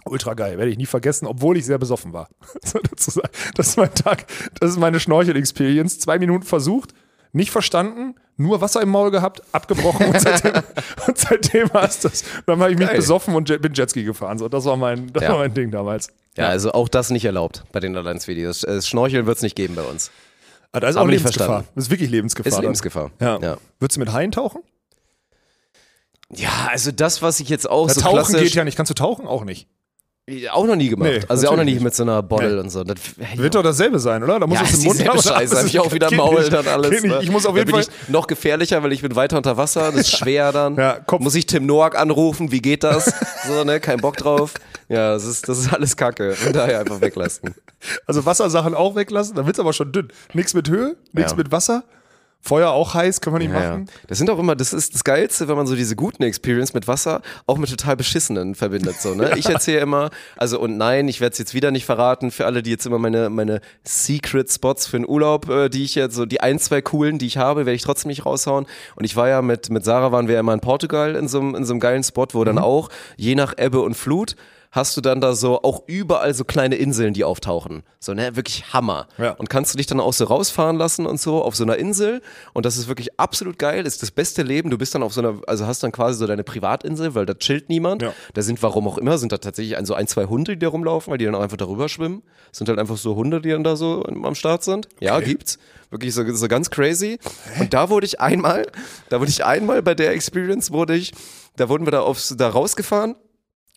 Ultra geil, werde ich nie vergessen, obwohl ich sehr besoffen war. Das ist mein Tag, das ist meine Schnorchel-Experience. Zwei Minuten versucht, nicht verstanden, nur Wasser im Maul gehabt, abgebrochen und seitdem, und seitdem war es das. Dann habe ich mich Geil. besoffen und bin Jetski gefahren. So, das war mein, das Ja. war mein Ding damals. Ja, also auch das nicht erlaubt bei den Allianz-Videos. Schnorcheln wird es nicht geben bei uns. Ah, da ist Aber auch nicht Lebensgefahr. verstanden. Das ist wirklich Lebensgefahr. Ist. Lebensgefahr. Ja. ja. Würdest du mit Haien tauchen? Ja, also das, was ich jetzt auch Ja, so tauchen klassisch, geht ja nicht. Kannst du tauchen? Auch nicht. Auch noch nie gemacht. Nee, also auch noch nie mit so einer Bottle Nee. und so. Das, hey, Wird doch dasselbe sein, oder? Da muss ja, es im Mund haben. Scheiße, habe ich auch wieder Geht Maul nicht. dann alles. Nicht. ne? Ich muss auf jeden Fall. noch gefährlicher, weil ich bin weiter unter Wasser, das ist schwer dann. Ja, Muss ich Tim Noack anrufen, wie geht das? So, ne, kein Bock drauf. Ja, das ist, das ist alles Kacke. Von daher einfach weglassen. Also Wassersachen auch weglassen, dann wird's aber schon dünn. Nichts mit Höhe, nichts Ja. mit Wasser. Feuer auch heiß, können wir nicht Ja, ja. machen. Das sind auch immer, das ist das Geilste, wenn man so diese guten Experience mit Wasser auch mit total beschissenen verbindet. So, ne? Ich erzähle immer, also und nein, ich werde es jetzt wieder nicht verraten, für alle, die jetzt immer meine, meine Secret Spots für den Urlaub, äh, die ich jetzt, so die ein, zwei coolen, die ich habe, werde ich trotzdem nicht raushauen. Und ich war ja mit, mit Sarah waren wir ja immer in Portugal in so einem, in so einem geilen Spot, wo Mhm. dann auch, je nach Ebbe und Flut, hast du dann da so auch überall so kleine Inseln, die auftauchen. So, ne, wirklich Hammer. Ja. Und kannst du dich dann auch so rausfahren lassen und so auf so einer Insel. Und das ist wirklich absolut geil, ist das beste Leben. Du bist dann auf so einer, also hast dann quasi so deine Privatinsel, weil da chillt niemand. Ja. Da sind, warum auch immer, sind da tatsächlich ein, so ein, zwei Hunde, die da rumlaufen, weil die dann auch einfach darüber schwimmen. Sind halt einfach so Hunde, die dann da so am Start sind. Ja, gibt's. Wirklich so, so ganz crazy. Und da wurde ich einmal, da wurde ich einmal bei der Experience, wurde ich, da wurden wir da aufs, da rausgefahren.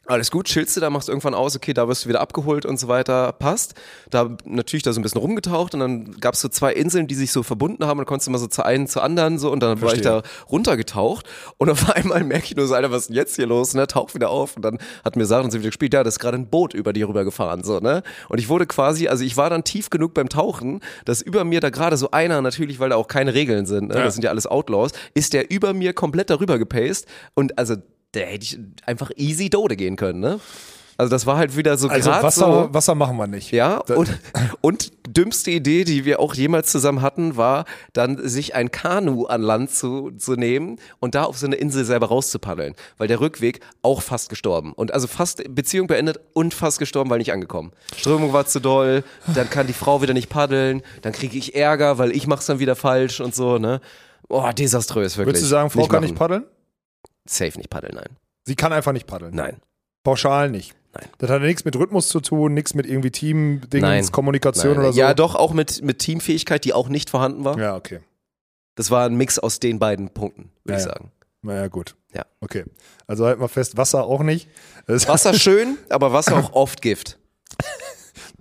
Alles gut, chillst du da, machst irgendwann aus, okay, da wirst du wieder abgeholt und so weiter, passt. Da natürlich da so ein bisschen rumgetaucht und dann gab es so zwei Inseln, die sich so verbunden haben und dann konntest du mal so zu einen zur anderen so und dann war ich da runtergetaucht und auf einmal merke ich nur so, Alter, was ist denn jetzt hier los? Ne, tauch wieder auf und dann hat mir Sarah und sie wieder gespielt, ja, das ist gerade ein Boot über die rüber gefahren, so, ne? Und ich wurde quasi, also ich war dann tief genug beim Tauchen, dass über mir da gerade so einer, natürlich, weil da auch keine Regeln sind, ne? Ja. das sind ja alles Outlaws, ist der über mir komplett darüber gepaced und also da hätte ich einfach easy Dode gehen können, ne? Also das war halt wieder so Also Wasser, so, Wasser machen wir nicht. ja, und, und dümmste Idee, die wir auch jemals zusammen hatten, war dann sich ein Kanu an Land zu, zu nehmen und da auf so eine Insel selber rauszupaddeln, weil der Rückweg auch fast gestorben und also fast Beziehung beendet und fast gestorben, weil nicht angekommen. Strömung war zu doll, dann kann die Frau wieder nicht paddeln, dann kriege ich Ärger, weil ich mach's dann wieder falsch und so, ne? Boah, desaströs wirklich. Würdest du sagen, Frau nicht kann machen. nicht paddeln? Safe nicht paddeln, nein. Sie kann einfach nicht paddeln. Nein. Pauschal nicht. Nein. Das hat ja nichts mit Rhythmus zu tun, nichts mit irgendwie Nein. Team-Dingens, Kommunikation Nein. oder so. Ja, doch auch mit, mit Teamfähigkeit, die auch nicht vorhanden war. Ja, okay. Das war ein Mix aus den beiden Punkten, würde Ja, ich sagen. Naja, gut. Ja. Okay. Also halt mal fest, Wasser auch nicht. Wasser schön, aber Wasser auch oft Gift.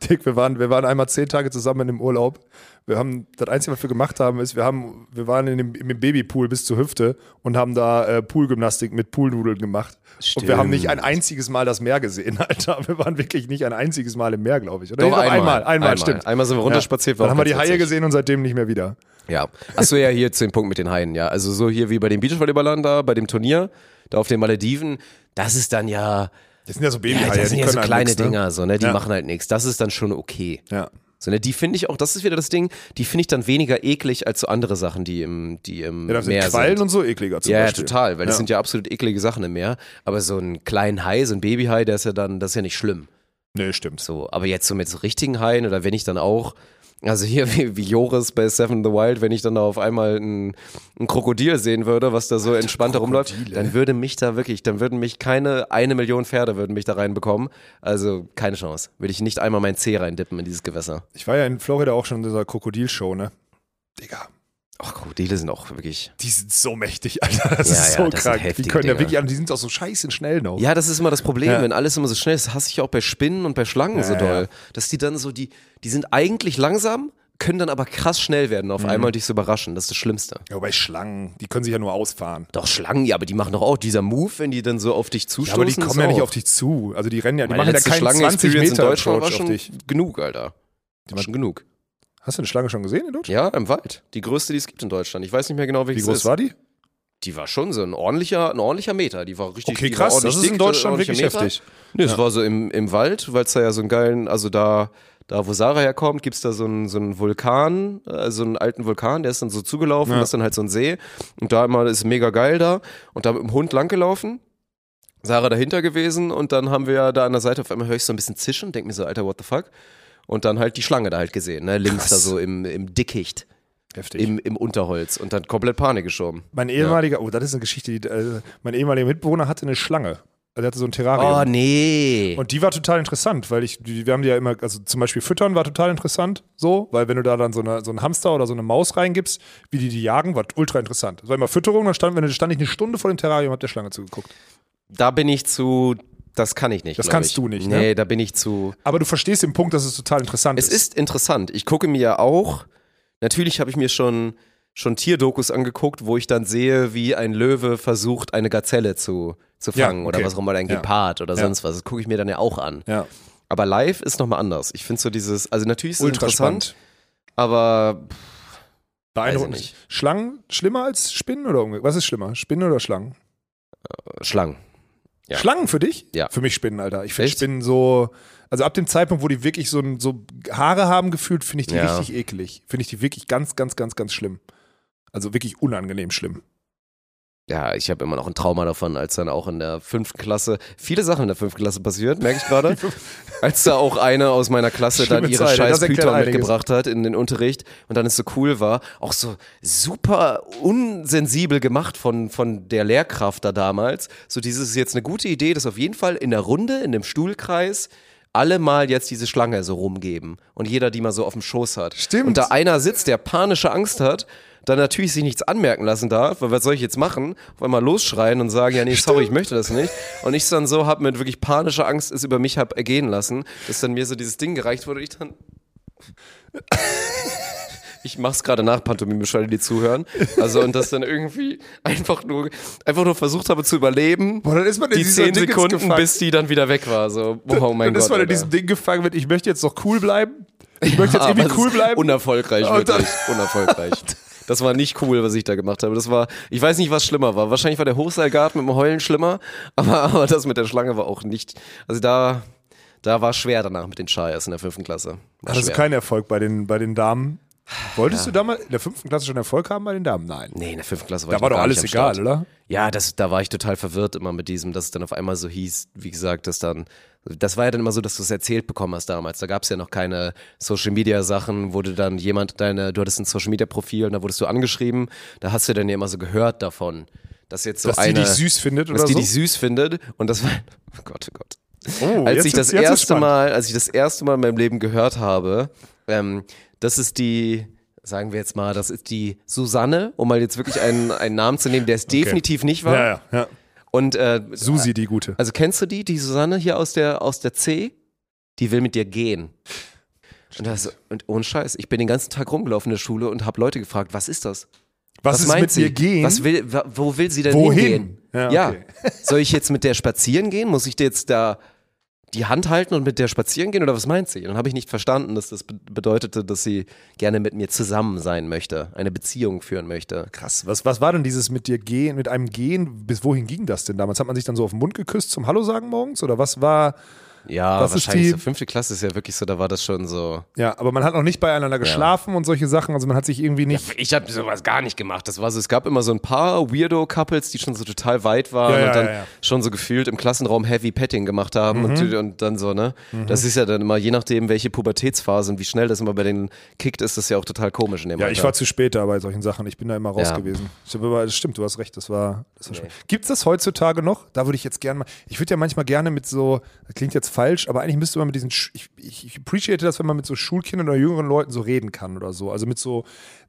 Dick, wir waren, wir waren einmal zehn Tage zusammen in dem Urlaub. Wir haben, das Einzige, was wir gemacht haben, ist, wir haben, wir waren in dem, in dem Babypool bis zur Hüfte und haben da äh, Poolgymnastik mit Poolnudeln gemacht. Und wir haben nicht ein einziges Mal das Meer gesehen, Alter. Wir waren wirklich nicht ein einziges Mal im Meer, glaube ich. Oder Doch, Nee, einmal. einmal, einmal, Einmal. stimmt. Einmal sind wir runterspaziert, war Dann haben wir die Haie gesehen und seitdem nicht mehr wieder. Ja. Achso, ja, hier zu dem Punkt mit den Haien, ja. Also so hier wie bei den Beachvolleyballern da, bei dem Turnier, da auf den Malediven, das ist dann ja, Das sind ja so ja Babyhaie, das sind die ja so halt kleine nix, ne? Dinger, so, ne? Die Ja. machen halt nichts. Das ist dann schon okay. Ja. So, ne? Die finde ich auch, das ist wieder das Ding, die finde ich dann weniger eklig als so andere Sachen, die im, die im Ja, da sind Meer Quallen und so ekliger zum Ja, ja, Beispiel. total, weil das Ja. sind ja absolut eklige Sachen im Meer. Aber so einen kleinen Hai, so ein Babyhai, der ist ja dann, das ist ja nicht schlimm. Nee, stimmt. So, aber jetzt so mit so richtigen Haien oder wenn ich dann auch, also hier wie, wie Joris bei Seven in the Wild, wenn ich dann da auf einmal ein, ein Krokodil sehen würde, was da so entspannt rumläuft, Krokodile. dann würde mich da wirklich, dann würden mich keine eine Million Pferde würden mich da reinbekommen. Also keine Chance. Würde ich nicht einmal mein Zeh reindippen in dieses Gewässer. Ich war ja in Florida auch schon in dieser Krokodilshow, ne? Digga. Ach, Krokodile sind auch wirklich. Die sind so mächtig, Alter. Das Ja, ist ja, so das sind krank. Die können ja Dinger. wirklich, die sind auch so scheiße schnell noch. Ja, das ist immer das Problem, Ja. wenn alles immer so schnell ist. Das hasse ich auch bei Spinnen und bei Schlangen so Ja, doll. ja. Dass die dann so, die, die sind eigentlich langsam, können dann aber krass schnell werden Mhm. auf einmal und dich so überraschen. Das ist das Schlimmste. Ja, bei Schlangen, die können sich ja nur ausfahren. Doch, Schlangen, ja, aber die machen doch auch dieser Move, wenn die dann so auf dich Ja, zustoßen. aber die kommen ja nicht auf dich zu. Also die rennen ja, die Meine machen ja letzte keinen 20 Schlangen-Experience Meter in Deutschland war Approach auf schon dich. genug, Alter. War schon genug. Hast du eine Schlange schon gesehen in Deutschland? Ja, im Wald. Die größte, die es gibt in Deutschland. Ich weiß nicht mehr genau, Wie welches groß ist. war die? Die war schon so ein ordentlicher, ein ordentlicher Meter. Die war richtig Okay, krass. Das ist in dick, Deutschland ordentlicher wirklich Meter. heftig. Nee, es war so im, im Wald, weil es da ja so einen geilen, also da, da wo Sarah herkommt, gibt's da so einen, so einen Vulkan, äh, so einen alten Vulkan, der ist dann so zugelaufen, Ja. das ist dann halt so ein See. Und da immer ist es mega geil da. Und da mit dem Hund langgelaufen. Sarah dahinter gewesen und dann haben wir ja da an der Seite auf einmal höre ich so ein bisschen zischen, denk mir so, Alter, what the fuck? Und dann halt die Schlange da halt gesehen, ne? Links Krass. da so im, im Dickicht, Heftig. im, im Unterholz und dann komplett Panik geschoben. mein ehemaliger, oh, das ist eine Geschichte, die, äh, mein ehemaliger Mitbewohner hatte eine Schlange. Also er hatte so ein Terrarium. Oh nee. Und die war total interessant, weil ich, die- wir haben die ja immer, also zum Beispiel füttern war total interessant, so, weil wenn du da dann so, eine, so einen Hamster oder so eine Maus reingibst, wie die die jagen, war ultra interessant. Das war immer Fütterung, dann stand, wenn stand ich eine Stunde vor dem Terrarium, hab der Schlange zugeguckt. Da bin ich zu, das kann ich nicht. Das kannst ich. du nicht, ne? Nee, da bin ich zu. Aber du verstehst den Punkt, dass es total interessant Es ist. ist interessant. Ich gucke mir ja auch, natürlich habe ich mir schon, schon Tierdokus angeguckt, wo ich dann sehe, wie ein Löwe versucht, eine Gazelle zu, zu Ja, fangen oder okay. was auch immer, oder ein Ja. Gepard oder Ja. sonst was. Das gucke ich mir dann ja auch an. Ja, Aber live ist nochmal anders. Ich finde so dieses, also natürlich ist es ultra interessant, spannend. aber Beeindruckend. Schlangen schlimmer als Spinnen oder umgekehrt? Was ist schlimmer? Spinnen oder Schlangen? Schlangen. Ja. Schlangen für dich? Ja. Für mich Spinnen, Alter. Ich finde? Spinnen so, also ab dem Zeitpunkt, wo die wirklich so, so Haare haben gefühlt, finde ich die Ja. richtig eklig. Finde ich die wirklich ganz, ganz, ganz, ganz schlimm. Also wirklich unangenehm schlimm. Ja, ich habe immer noch ein Trauma davon, als dann auch in der fünften Klasse viele Sachen in der fünften Klasse passiert, merke ich gerade. als da auch eine aus meiner Klasse Schlimme dann ihre Zeit, scheiß Python mitgebracht hat in den Unterricht und dann es so cool war, auch so super unsensibel gemacht von, von der Lehrkraft da damals. So dieses ist jetzt eine gute Idee, dass auf jeden Fall in der Runde, in dem Stuhlkreis alle mal jetzt diese Schlange so rumgeben und jeder die mal so auf dem Schoß hat. Stimmt. Und da einer sitzt, der panische Angst hat, dann natürlich sich nichts anmerken lassen darf, weil was soll ich jetzt machen? Auf einmal losschreien und sagen, ja nee, sorry, ich möchte das nicht. Und ich dann so hab mit wirklich panischer Angst es über mich hab ergehen lassen, dass dann mir so dieses Ding gereicht wurde und ich dann ich mach's gerade nach Pantomime, für alle, die zuhören. Also und das dann irgendwie einfach nur einfach nur versucht habe zu überleben. Boah, dann ist man in die zehn Sekunden, gefangen. bis die dann wieder weg war. So, oh mein dann Gott. ist man in diesem Ding gefangen mit, ich möchte jetzt noch cool bleiben. Ich möchte jetzt irgendwie cool bleiben. Unerfolgreich, Und dann- wirklich. Unerfolgreich. Das war nicht cool, was ich da gemacht habe. Das war, ich weiß nicht, was schlimmer war. Wahrscheinlich war der Hochseilgarten mit dem Heulen schlimmer, aber, aber das mit der Schlange war auch nicht. Also da, da war schwer danach mit den Scheiß in der fünften Klasse. War Hattest du keinen Erfolg bei den, bei den Damen? Wolltest du damals in der fünften Klasse schon Erfolg haben bei den Damen? Nein. Nee, in der fünften Klasse war Da ich war doch alles egal, oder? Ja, das, da war ich total verwirrt immer mit diesem, dass es dann auf einmal so hieß, wie gesagt, dass dann, das war ja dann immer so, dass du es erzählt bekommen hast damals. Da gab es ja noch keine Social Media Sachen, wo du dann jemand, deine, du hattest ein Social Media Profil und da wurdest du angeschrieben, da hast du dann ja immer so gehört davon, dass jetzt so Dass eine, die dich süß findet dass oder die so? dich süß findet und das war, oh Gott, oh Gott. oh, als jetzt ich das erste. Mal, als ich das erste Mal in meinem Leben gehört habe, ähm, das ist die, sagen wir jetzt mal, das ist die Susanne, um mal jetzt wirklich einen, einen Namen zu nehmen, der es definitiv nicht war. Ja, ja, ja. Und äh, Susi, die gute. also kennst du die, die Susanne hier aus der aus der C? Die will mit dir gehen. Und, das, und ohne Scheiß, ich bin den ganzen Tag rumgelaufen in der Schule und habe Leute gefragt, was ist das? Was, ist meint mit sie? dir gehen? Was will, wo will sie denn Wohin? hingehen? Ja, Ja, okay. Soll ich jetzt mit der spazieren gehen? Muss ich dir jetzt da die Hand halten und mit der spazieren gehen oder was meint sie? Dann habe ich nicht verstanden, dass das be- bedeutete, dass sie gerne mit mir zusammen sein möchte, eine Beziehung führen möchte. Krass. Was, was war denn dieses mit dir gehen, mit einem Gehen? Bis wohin ging das denn damals? Hat man sich dann so auf den Mund geküsst zum Hallo sagen morgens? Oder was war. Ja, ist wahrscheinlich die- so fünfte Klasse ist ja wirklich so, da war das schon so. Ja, aber man hat noch nicht beieinander geschlafen und solche Sachen. Also man hat sich irgendwie nicht. Ich habe sowas gar nicht gemacht. Das war so, es gab immer so ein paar Weirdo-Couples, die schon so total weit waren Ja, ja, und dann ja, ja. schon so gefühlt im Klassenraum Heavy Petting gemacht haben und, und dann so, ne? Das ist ja dann immer, je nachdem, welche Pubertätsphase und wie schnell das immer bei denen kickt, ist das ja auch total komisch in dem Ja, Alter. ich war zu spät da bei solchen Sachen. Ich bin da immer raus Ja. gewesen. Ich aber, das stimmt, du hast recht, das war, das war schön. Gibt es das heutzutage noch? Da würde ich jetzt gerne mal, ich würde ja manchmal gerne mit so, das klingt jetzt falsch, aber eigentlich müsste man mit diesen, ich, ich, appreciate das, wenn man mit so Schulkindern oder jüngeren Leuten so reden kann oder so. Also mit so,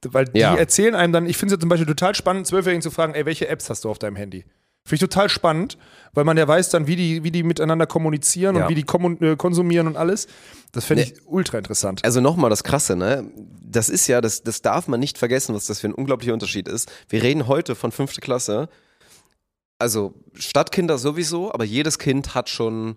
weil die Ja. erzählen einem dann, ich finde es ja zum Beispiel total spannend, Zwölfjährigen zu fragen, ey, welche Apps hast du auf deinem Handy? Finde ich total spannend, weil man ja weiß dann, wie die, wie die miteinander kommunizieren Ja. und wie die äh, konsumieren und alles. Das finde ich ultra interessant. Also nochmal das Krasse, ne? Das ist ja, das, das darf man nicht vergessen, was das für ein unglaublicher Unterschied ist. Wir reden heute von fünfte Klasse. Also Stadtkinder sowieso, aber jedes Kind hat schon,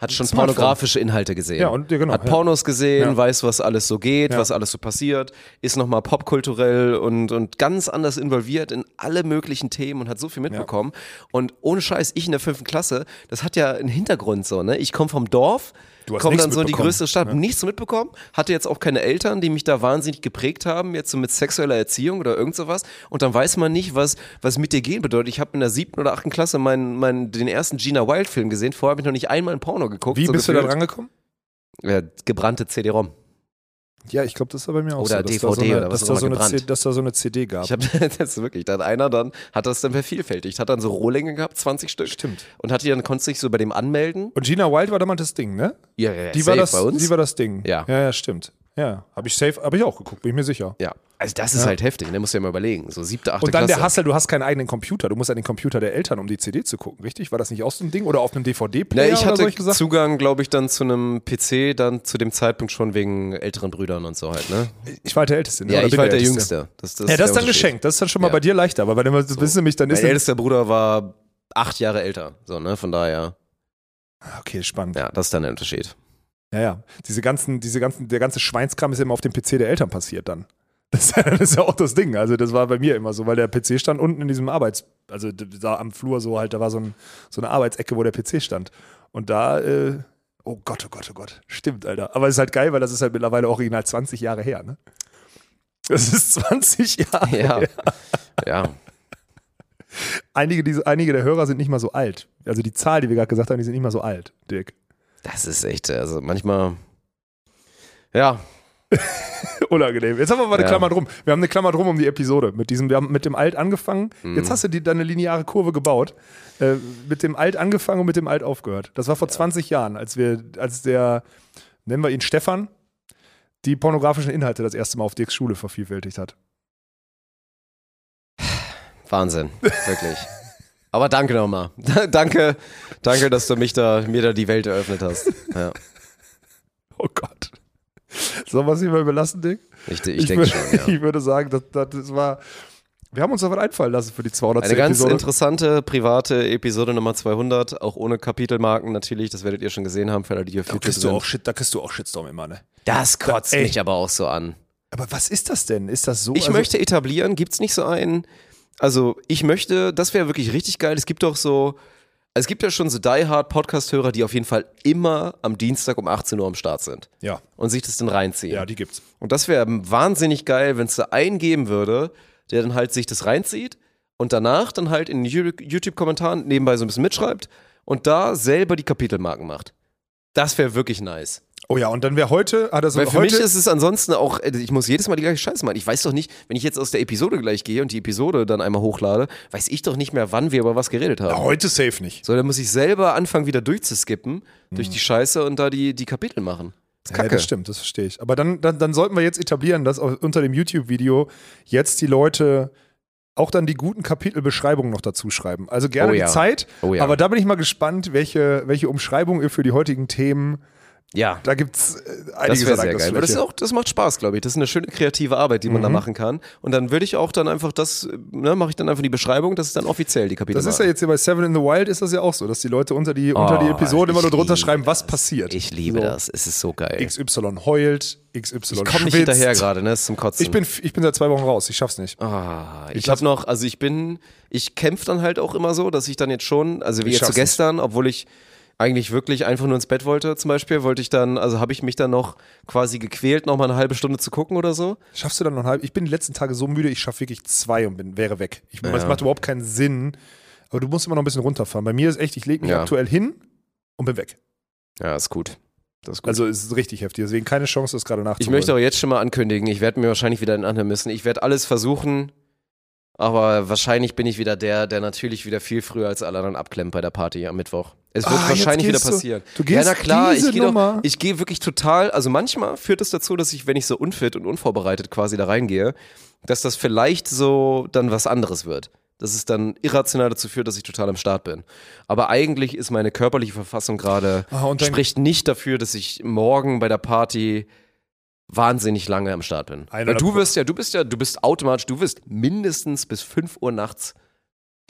hat schon Smartphone. pornografische Inhalte gesehen. Ja, und- ja, genau, hat ja. Pornos gesehen, Ja. weiß, was alles so geht, was alles so passiert, ist nochmal popkulturell und, und ganz anders involviert in alle möglichen Themen und hat so viel mitbekommen. Und ohne Scheiß, ich in der fünften Klasse, das hat ja einen Hintergrund so, ne? Ich komme vom Dorf, Du hast komme dann so in die größte Stadt, nichts mitbekommen, hatte jetzt auch keine Eltern, die mich da wahnsinnig geprägt haben, jetzt so mit sexueller Erziehung oder irgend sowas. Und dann weiß man nicht, was, was mit dir gehen bedeutet. Ich habe in der siebten oder achten Klasse meinen, meinen, den ersten Gina Wild Film gesehen. Vorher habe ich noch nicht einmal ein Porno geguckt. wie so bist du da gefühlt. dran gekommen? Ja, gebrannte CD-ROM. Ja, ich glaube, das war bei mir auch Oder so. DVD da so eine, oder was dass, da so eine C, dass da so eine CD gab. Ich habe das wirklich, dann einer dann hat das dann vervielfältigt, hat dann so Rohlinge gehabt, 20 Stück. Stimmt. Und hat die dann konntest dich so bei dem anmelden. und Gina Wild war damals das Ding, ne? Ja, ja, Die war, das, bei uns. die war das Ding. Ja. Ja, ja, stimmt. Ja, habe ich safe, habe ich auch geguckt, bin ich mir sicher. ja, also das ist halt heftig, ne? Musst du dir mal überlegen. So siebte, achte Und dann Klasse. der Hassel, du hast keinen eigenen Computer, du musst an den Computer der Eltern, um die CD zu gucken, richtig? War das nicht auch so ein Ding? Oder auf einem DVD-Player Ja, ich oder hatte Sachen? Zugang, glaube ich, dann zu einem PC, dann zu dem Zeitpunkt schon wegen älteren Brüdern und so halt, ne? Ich war halt der Älteste. Ne? Ja, Oder ich war der Älteste? Jüngste. Das, das Ja, das ist der dann geschenkt. Das ist dann schon mal Ja. bei dir leichter, aber wenn du das wissen nämlich, dann ist Mein ältester Bruder war acht Jahre älter, so, ne? Von daher, Okay, spannend. ja, das ist dann der Unterschied. Ja, ja. Diese ganzen, diese ganzen, der ganze Schweinskram ist ja immer auf dem PC der Eltern passiert dann. Das ist, ja, das ist ja auch das Ding. Also, das war bei mir immer so, weil der PC stand unten in diesem Arbeits-, also da am Flur so halt, da war so, ein, so eine Arbeitsecke, wo der PC stand. Und da, äh, oh Gott, oh Gott, oh Gott. Stimmt, Alter. Aber es ist halt geil, weil das ist halt mittlerweile original 20 Jahre her, ne? Das ist 20 Jahre Ja. her. Ja. Einige, diese, einige der Hörer sind nicht mal so alt. Also die Zahl, die wir gerade gesagt haben, die sind nicht mal so alt, Dirk. Das ist echt, also manchmal. Ja, Unangenehm. Jetzt haben wir mal eine Ja. Klammer drum. Wir haben eine Klammer drum um die Episode. Mit diesem, wir haben mit dem Alt angefangen. Mhm. Jetzt hast du die, deine lineare Kurve gebaut. Äh, mit dem Alt angefangen und mit dem Alt aufgehört. Das war vor 20 Jahren, als wir, als der, nennen wir ihn Stefan, die pornografischen Inhalte das erste Mal auf Dirks Schule vervielfältigt hat. Wahnsinn. Wirklich. Aber danke nochmal. danke, danke, dass du mich da, mir da die Welt eröffnet hast. Ja, Oh Gott. Sollen wir es hier mal überlassen, Dick? ich, ich denke würde, schon, ja. ich würde sagen, das, das, war. Wir haben uns da was einfallen lassen für die 200. Eine ganz Episode. interessante, private Episode Nummer 200, auch ohne Kapitelmarken natürlich, das werdet ihr schon gesehen haben, für alle, die auf Da YouTube kriegst, du auch Shit, da kriegst du auch Shitstorm immer, ne? das kotzt Ey. mich aber auch so an. Aber was ist das denn? Ist das so? Ich also, möchte etablieren, gibt's nicht so einen, also ich möchte, das wäre wirklich richtig geil, es gibt doch so, es gibt ja schon so Die Hard Podcast-Hörer, die auf jeden Fall immer am Dienstag um 18 Uhr am Start sind Ja, und sich das dann reinziehen. ja, die gibt's. Und das wäre wahnsinnig geil, wenn es da einen geben würde, der dann halt sich das reinzieht und danach dann halt in YouTube-Kommentaren nebenbei so ein bisschen mitschreibt und da selber die Kapitelmarken macht. Das wäre wirklich nice. Oh ja, und dann wäre heute, hat er so Weil für heute, mich ist es ansonsten auch, äh, ich muss jedes Mal die gleiche Scheiße machen. Ich weiß doch nicht, wenn ich jetzt aus der Episode gleich gehe und die Episode dann einmal hochlade, weiß ich doch nicht mehr, wann wir über was geredet haben. Ja, heute safe nicht. So, dann muss ich selber anfangen, wieder durchzuskippen durch die Scheiße und da die, die Kapitel machen. Das ist Ja, das stimmt, das verstehe ich. Aber dann, dann, dann sollten wir jetzt etablieren, dass unter dem YouTube-Video jetzt die Leute auch dann die guten Kapitelbeschreibungen noch dazu schreiben. Also gerne Oh ja. die Zeit, Oh ja. aber da bin ich mal gespannt, welche, welche Umschreibung ihr für die heutigen Themen, ja. da gibt es äh, Das einiges wäre an sehr geil. Das, auch, das macht Spaß, glaube ich. Das ist eine schöne kreative Arbeit, die man da Mhm. machen kann. Und dann würde ich auch dann einfach das, ne, mache ich dann einfach die Beschreibung, das ist dann offiziell die Kapitel. Das ist ja jetzt hier bei Seven in the Wild ist das ja auch so, dass die Leute unter die, unter die Oh, Episode immer nur drunter schreiben, was das. passiert. Ich liebe So, das. Es ist so geil. XY heult, XY ich komme nicht hinterher gerade, ne? Das ist zum Kotzen. Ich bin, ich bin seit zwei Wochen raus, ich schaff's nicht. Ah, ich Ich habe noch, also ich bin, ich kämpfe dann halt auch immer so, dass ich dann jetzt schon, also wie Ich jetzt so schaff's nicht. gestern, obwohl ich eigentlich wirklich einfach nur ins Bett wollte zum Beispiel, wollte ich dann, also habe ich mich dann noch quasi gequält, noch mal eine halbe Stunde zu gucken oder so. Schaffst du dann noch ein halb? Ich bin die letzten Tage so müde, ich schaffe wirklich zwei und bin, wäre weg. Ich, Es Ja. macht überhaupt keinen Sinn. Aber du musst immer noch ein bisschen runterfahren. Bei mir ist echt, ich lege mich Ja. aktuell hin und bin weg. Ja, ist gut. Das ist gut. Also es ist richtig heftig. Deswegen keine Chance, das gerade ich nachzuholen. möchte auch jetzt schon mal ankündigen, ich werde mir wahrscheinlich wieder anhören müssen. Ich werde alles versuchen, aber wahrscheinlich bin ich wieder der, der natürlich wieder viel früher als alle anderen abklemmt bei der Party am Mittwoch. Es wird Ah, wahrscheinlich wieder gehst du- passieren. du gehst ja, na klar, ich gehe doch, ich gehe wirklich total, also manchmal führt es dazu, dass ich, wenn ich so unfit und unvorbereitet quasi da reingehe, dass das vielleicht so dann was anderes wird. dass es dann irrational dazu führt, dass ich total am Start bin. Aber eigentlich ist meine körperliche Verfassung gerade, Ah, spricht nicht dafür, dass ich morgen bei der Party wahnsinnig lange am Start bin. Weil 100 du wirst ja, du bist ja, du bist automatisch, du wirst mindestens bis 5 Uhr nachts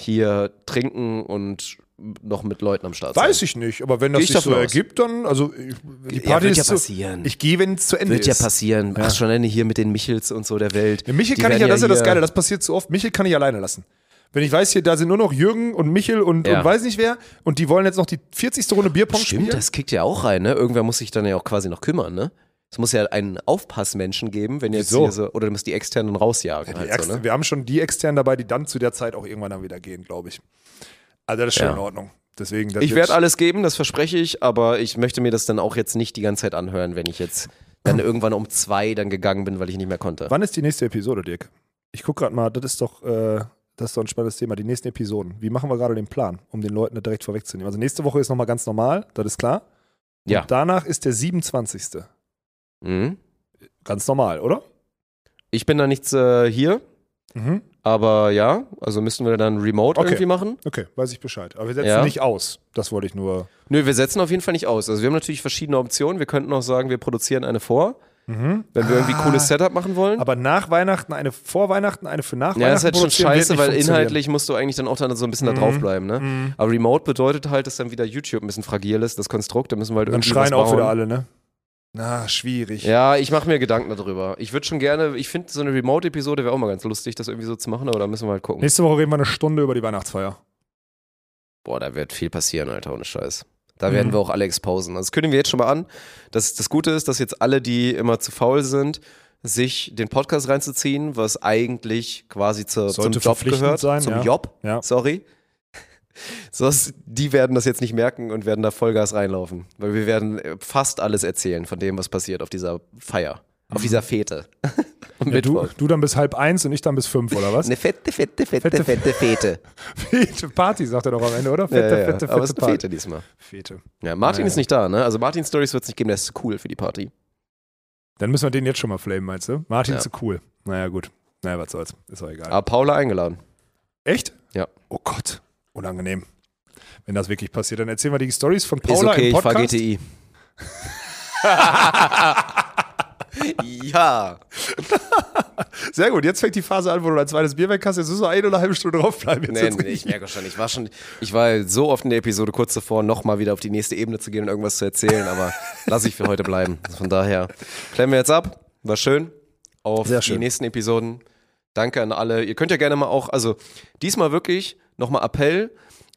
hier trinken und noch mit Leuten am Start sein. Weiß ich nicht, aber wenn das sich so aus. ergibt, dann, also ich- die Ja, Party wird ja ist so, passieren. Ich gehe, wenn es zu Ende Wird ja ist. passieren. Ja. Ach, schon alleine hier mit den Michels und so der Welt. Ja, Michel Die kann ich ja, das ist ja das Geile, das passiert zu oft. Michel kann ich alleine lassen. Wenn ich weiß, hier, da sind nur noch Jürgen und Michel und, Ja. und weiß nicht wer und die wollen jetzt noch die 40. Runde Bierpong Stimmt, spielen. das kickt ja auch rein, ne? Irgendwer muss sich dann ja auch quasi noch kümmern, ne? Es muss ja einen Aufpassmenschen geben, wenn jetzt Wieso? hier so, oder du musst die externen rausjagen. Die halt so, ne? Wir haben schon die externen dabei, die dann zu der Zeit auch irgendwann dann wieder gehen, glaube ich. Also das ist schon Ja. in Ordnung. Deswegen, Ich werde alles geben, das verspreche ich, aber ich möchte mir das dann auch jetzt nicht die ganze Zeit anhören, wenn ich jetzt dann irgendwann um zwei dann gegangen bin, weil ich nicht mehr konnte. Wann ist die nächste Episode, Dirk? Ich gucke gerade mal, das ist doch, äh, das ist doch ein spannendes Thema, die nächsten Episoden. Wie machen wir gerade den Plan, um den Leuten das direkt vorwegzunehmen? Also nächste Woche ist nochmal ganz normal, das ist klar. Und Ja. danach ist der 27. Mhm. Ganz normal, oder? Ich bin da nichts äh, hier, Mhm. Aber ja, also müssten wir dann remote Okay. irgendwie machen. Okay, weiß ich Bescheid. Aber wir setzen Ja. nicht aus. Das wollte ich nur. Nö, wir setzen auf jeden Fall nicht aus. Also wir haben natürlich verschiedene Optionen. Wir könnten auch sagen, wir produzieren eine vor, wenn wir irgendwie Ah. cooles Setup machen wollen. Aber nach Weihnachten eine vor Weihnachten, eine für nach Ja, das ist Weihnachten. halt schon scheiße, weil inhaltlich musst du eigentlich dann auch dann so ein bisschen da draufbleiben, ne? Aber Remote bedeutet halt, dass dann wieder YouTube ein bisschen fragil ist, das Konstrukt, da müssen wir halt Dann irgendwie schreien was auch wieder alle, ne? Na, schwierig. Ja, ich mache mir Gedanken darüber. Ich würde schon gerne, ich finde so eine Remote-Episode wäre auch mal ganz lustig, das irgendwie so zu machen, aber da müssen wir halt gucken. Nächste Woche reden wir eine Stunde über die Weihnachtsfeier. Boah, da wird viel passieren, Alter, ohne Scheiß. Da Mhm. werden wir auch alle exposen. Also das kündigen wir jetzt schon mal an. Das, das Gute ist, dass jetzt alle, die immer zu faul sind, sich den Podcast reinzuziehen, was eigentlich quasi zur, zum Job gehört. sein, zum ja. Job, Ja. sorry. So, dass- die werden das jetzt nicht merken und werden da Vollgas reinlaufen. Weil wir werden äh, fast alles erzählen von dem, was passiert auf dieser Feier. Auf dieser Fete. Mhm. Ja, du, du dann bis halb eins und ich dann bis fünf, oder was? Eine fette, fette, fette, Fette- fette, Fete. Fete Party, sagt er doch am Ende, oder? Fette, ja, ja. fette, fette Aber es ist. Fete diesmal. Fete. Ja, Martin ist nicht da, ne? Also Martin Stories wird es nicht geben, der ist zu cool für die Party. Dann müssen wir den jetzt schon mal flamen, meinst du? Martin Ja. zu cool. Naja, gut. Naja, was soll's. Ist auch egal. Aber Paula eingeladen. Echt? Ja. Oh Gott. Unangenehm. Wenn das wirklich passiert, dann erzählen wir die Stories von Ist Paula okay, im ich fahr Podcast. GTI. ja. Sehr gut, jetzt fängt die Phase an, wo du dein zweites Bier weg hast. Jetzt müssen wir eine oder eine halbe Stunde draufbleiben. Jetzt Nee, nee, ich merke schon, ich war schon, ich war so oft in der Episode kurz davor, nochmal wieder auf die nächste Ebene zu gehen und irgendwas zu erzählen, aber lasse ich für heute bleiben. Also von daher klären wir jetzt ab. War schön. Auf Sehr die schön. nächsten Episoden. Danke an alle. Ihr könnt ja gerne mal auch, also diesmal wirklich nochmal Appell.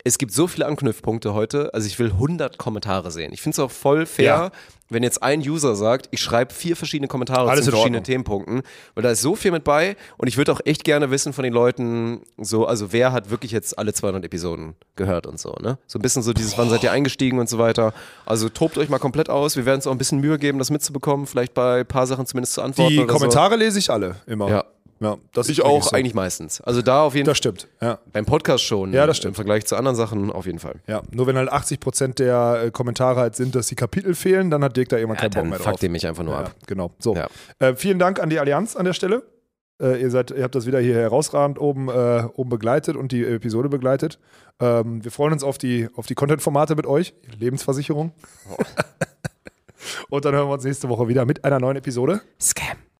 Es gibt so viele Anknüpfpunkte heute. Also ich will 100 Kommentare sehen. Ich finde es auch voll fair, Ja. wenn jetzt ein User sagt, ich schreibe vier verschiedene Kommentare Alles zu verschiedenen. Themenpunkten, weil da ist so viel mit bei und ich würde auch echt gerne wissen von den Leuten, so, also wer hat wirklich jetzt alle 200 Episoden gehört und so, ne? So ein bisschen so dieses, wann seid ihr eingestiegen und so weiter. Also tobt euch mal komplett aus. Wir werden uns auch ein bisschen Mühe geben, das mitzubekommen, vielleicht bei ein paar Sachen zumindest zu antworten. Die Kommentare lese ich alle immer. So. Ja, ja das ich auch so. eigentlich meistens. Also da auf jeden Das Fall. stimmt, ja. Beim Podcast schon. Ja, das stimmt. Im Vergleich zu anderen Sachen auf jeden Fall. ja. Nur wenn halt 80% der äh, Kommentare halt sind, dass die Kapitel fehlen, dann hat Dirk da irgendwann Ja, keinen Bock mehr drauf. fuckt ihr mich einfach nur ja, ab. Genau. So. Ja. Äh, vielen Dank an die Allianz an der Stelle. Äh, ihr, seid, ihr habt das wieder hier herausragend oben, äh, oben begleitet und die Episode begleitet. Ähm, wir freuen uns auf die, auf die Content-Formate mit euch. Lebensversicherung. Oh. und dann hören wir uns nächste Woche wieder mit einer neuen Episode. Scam.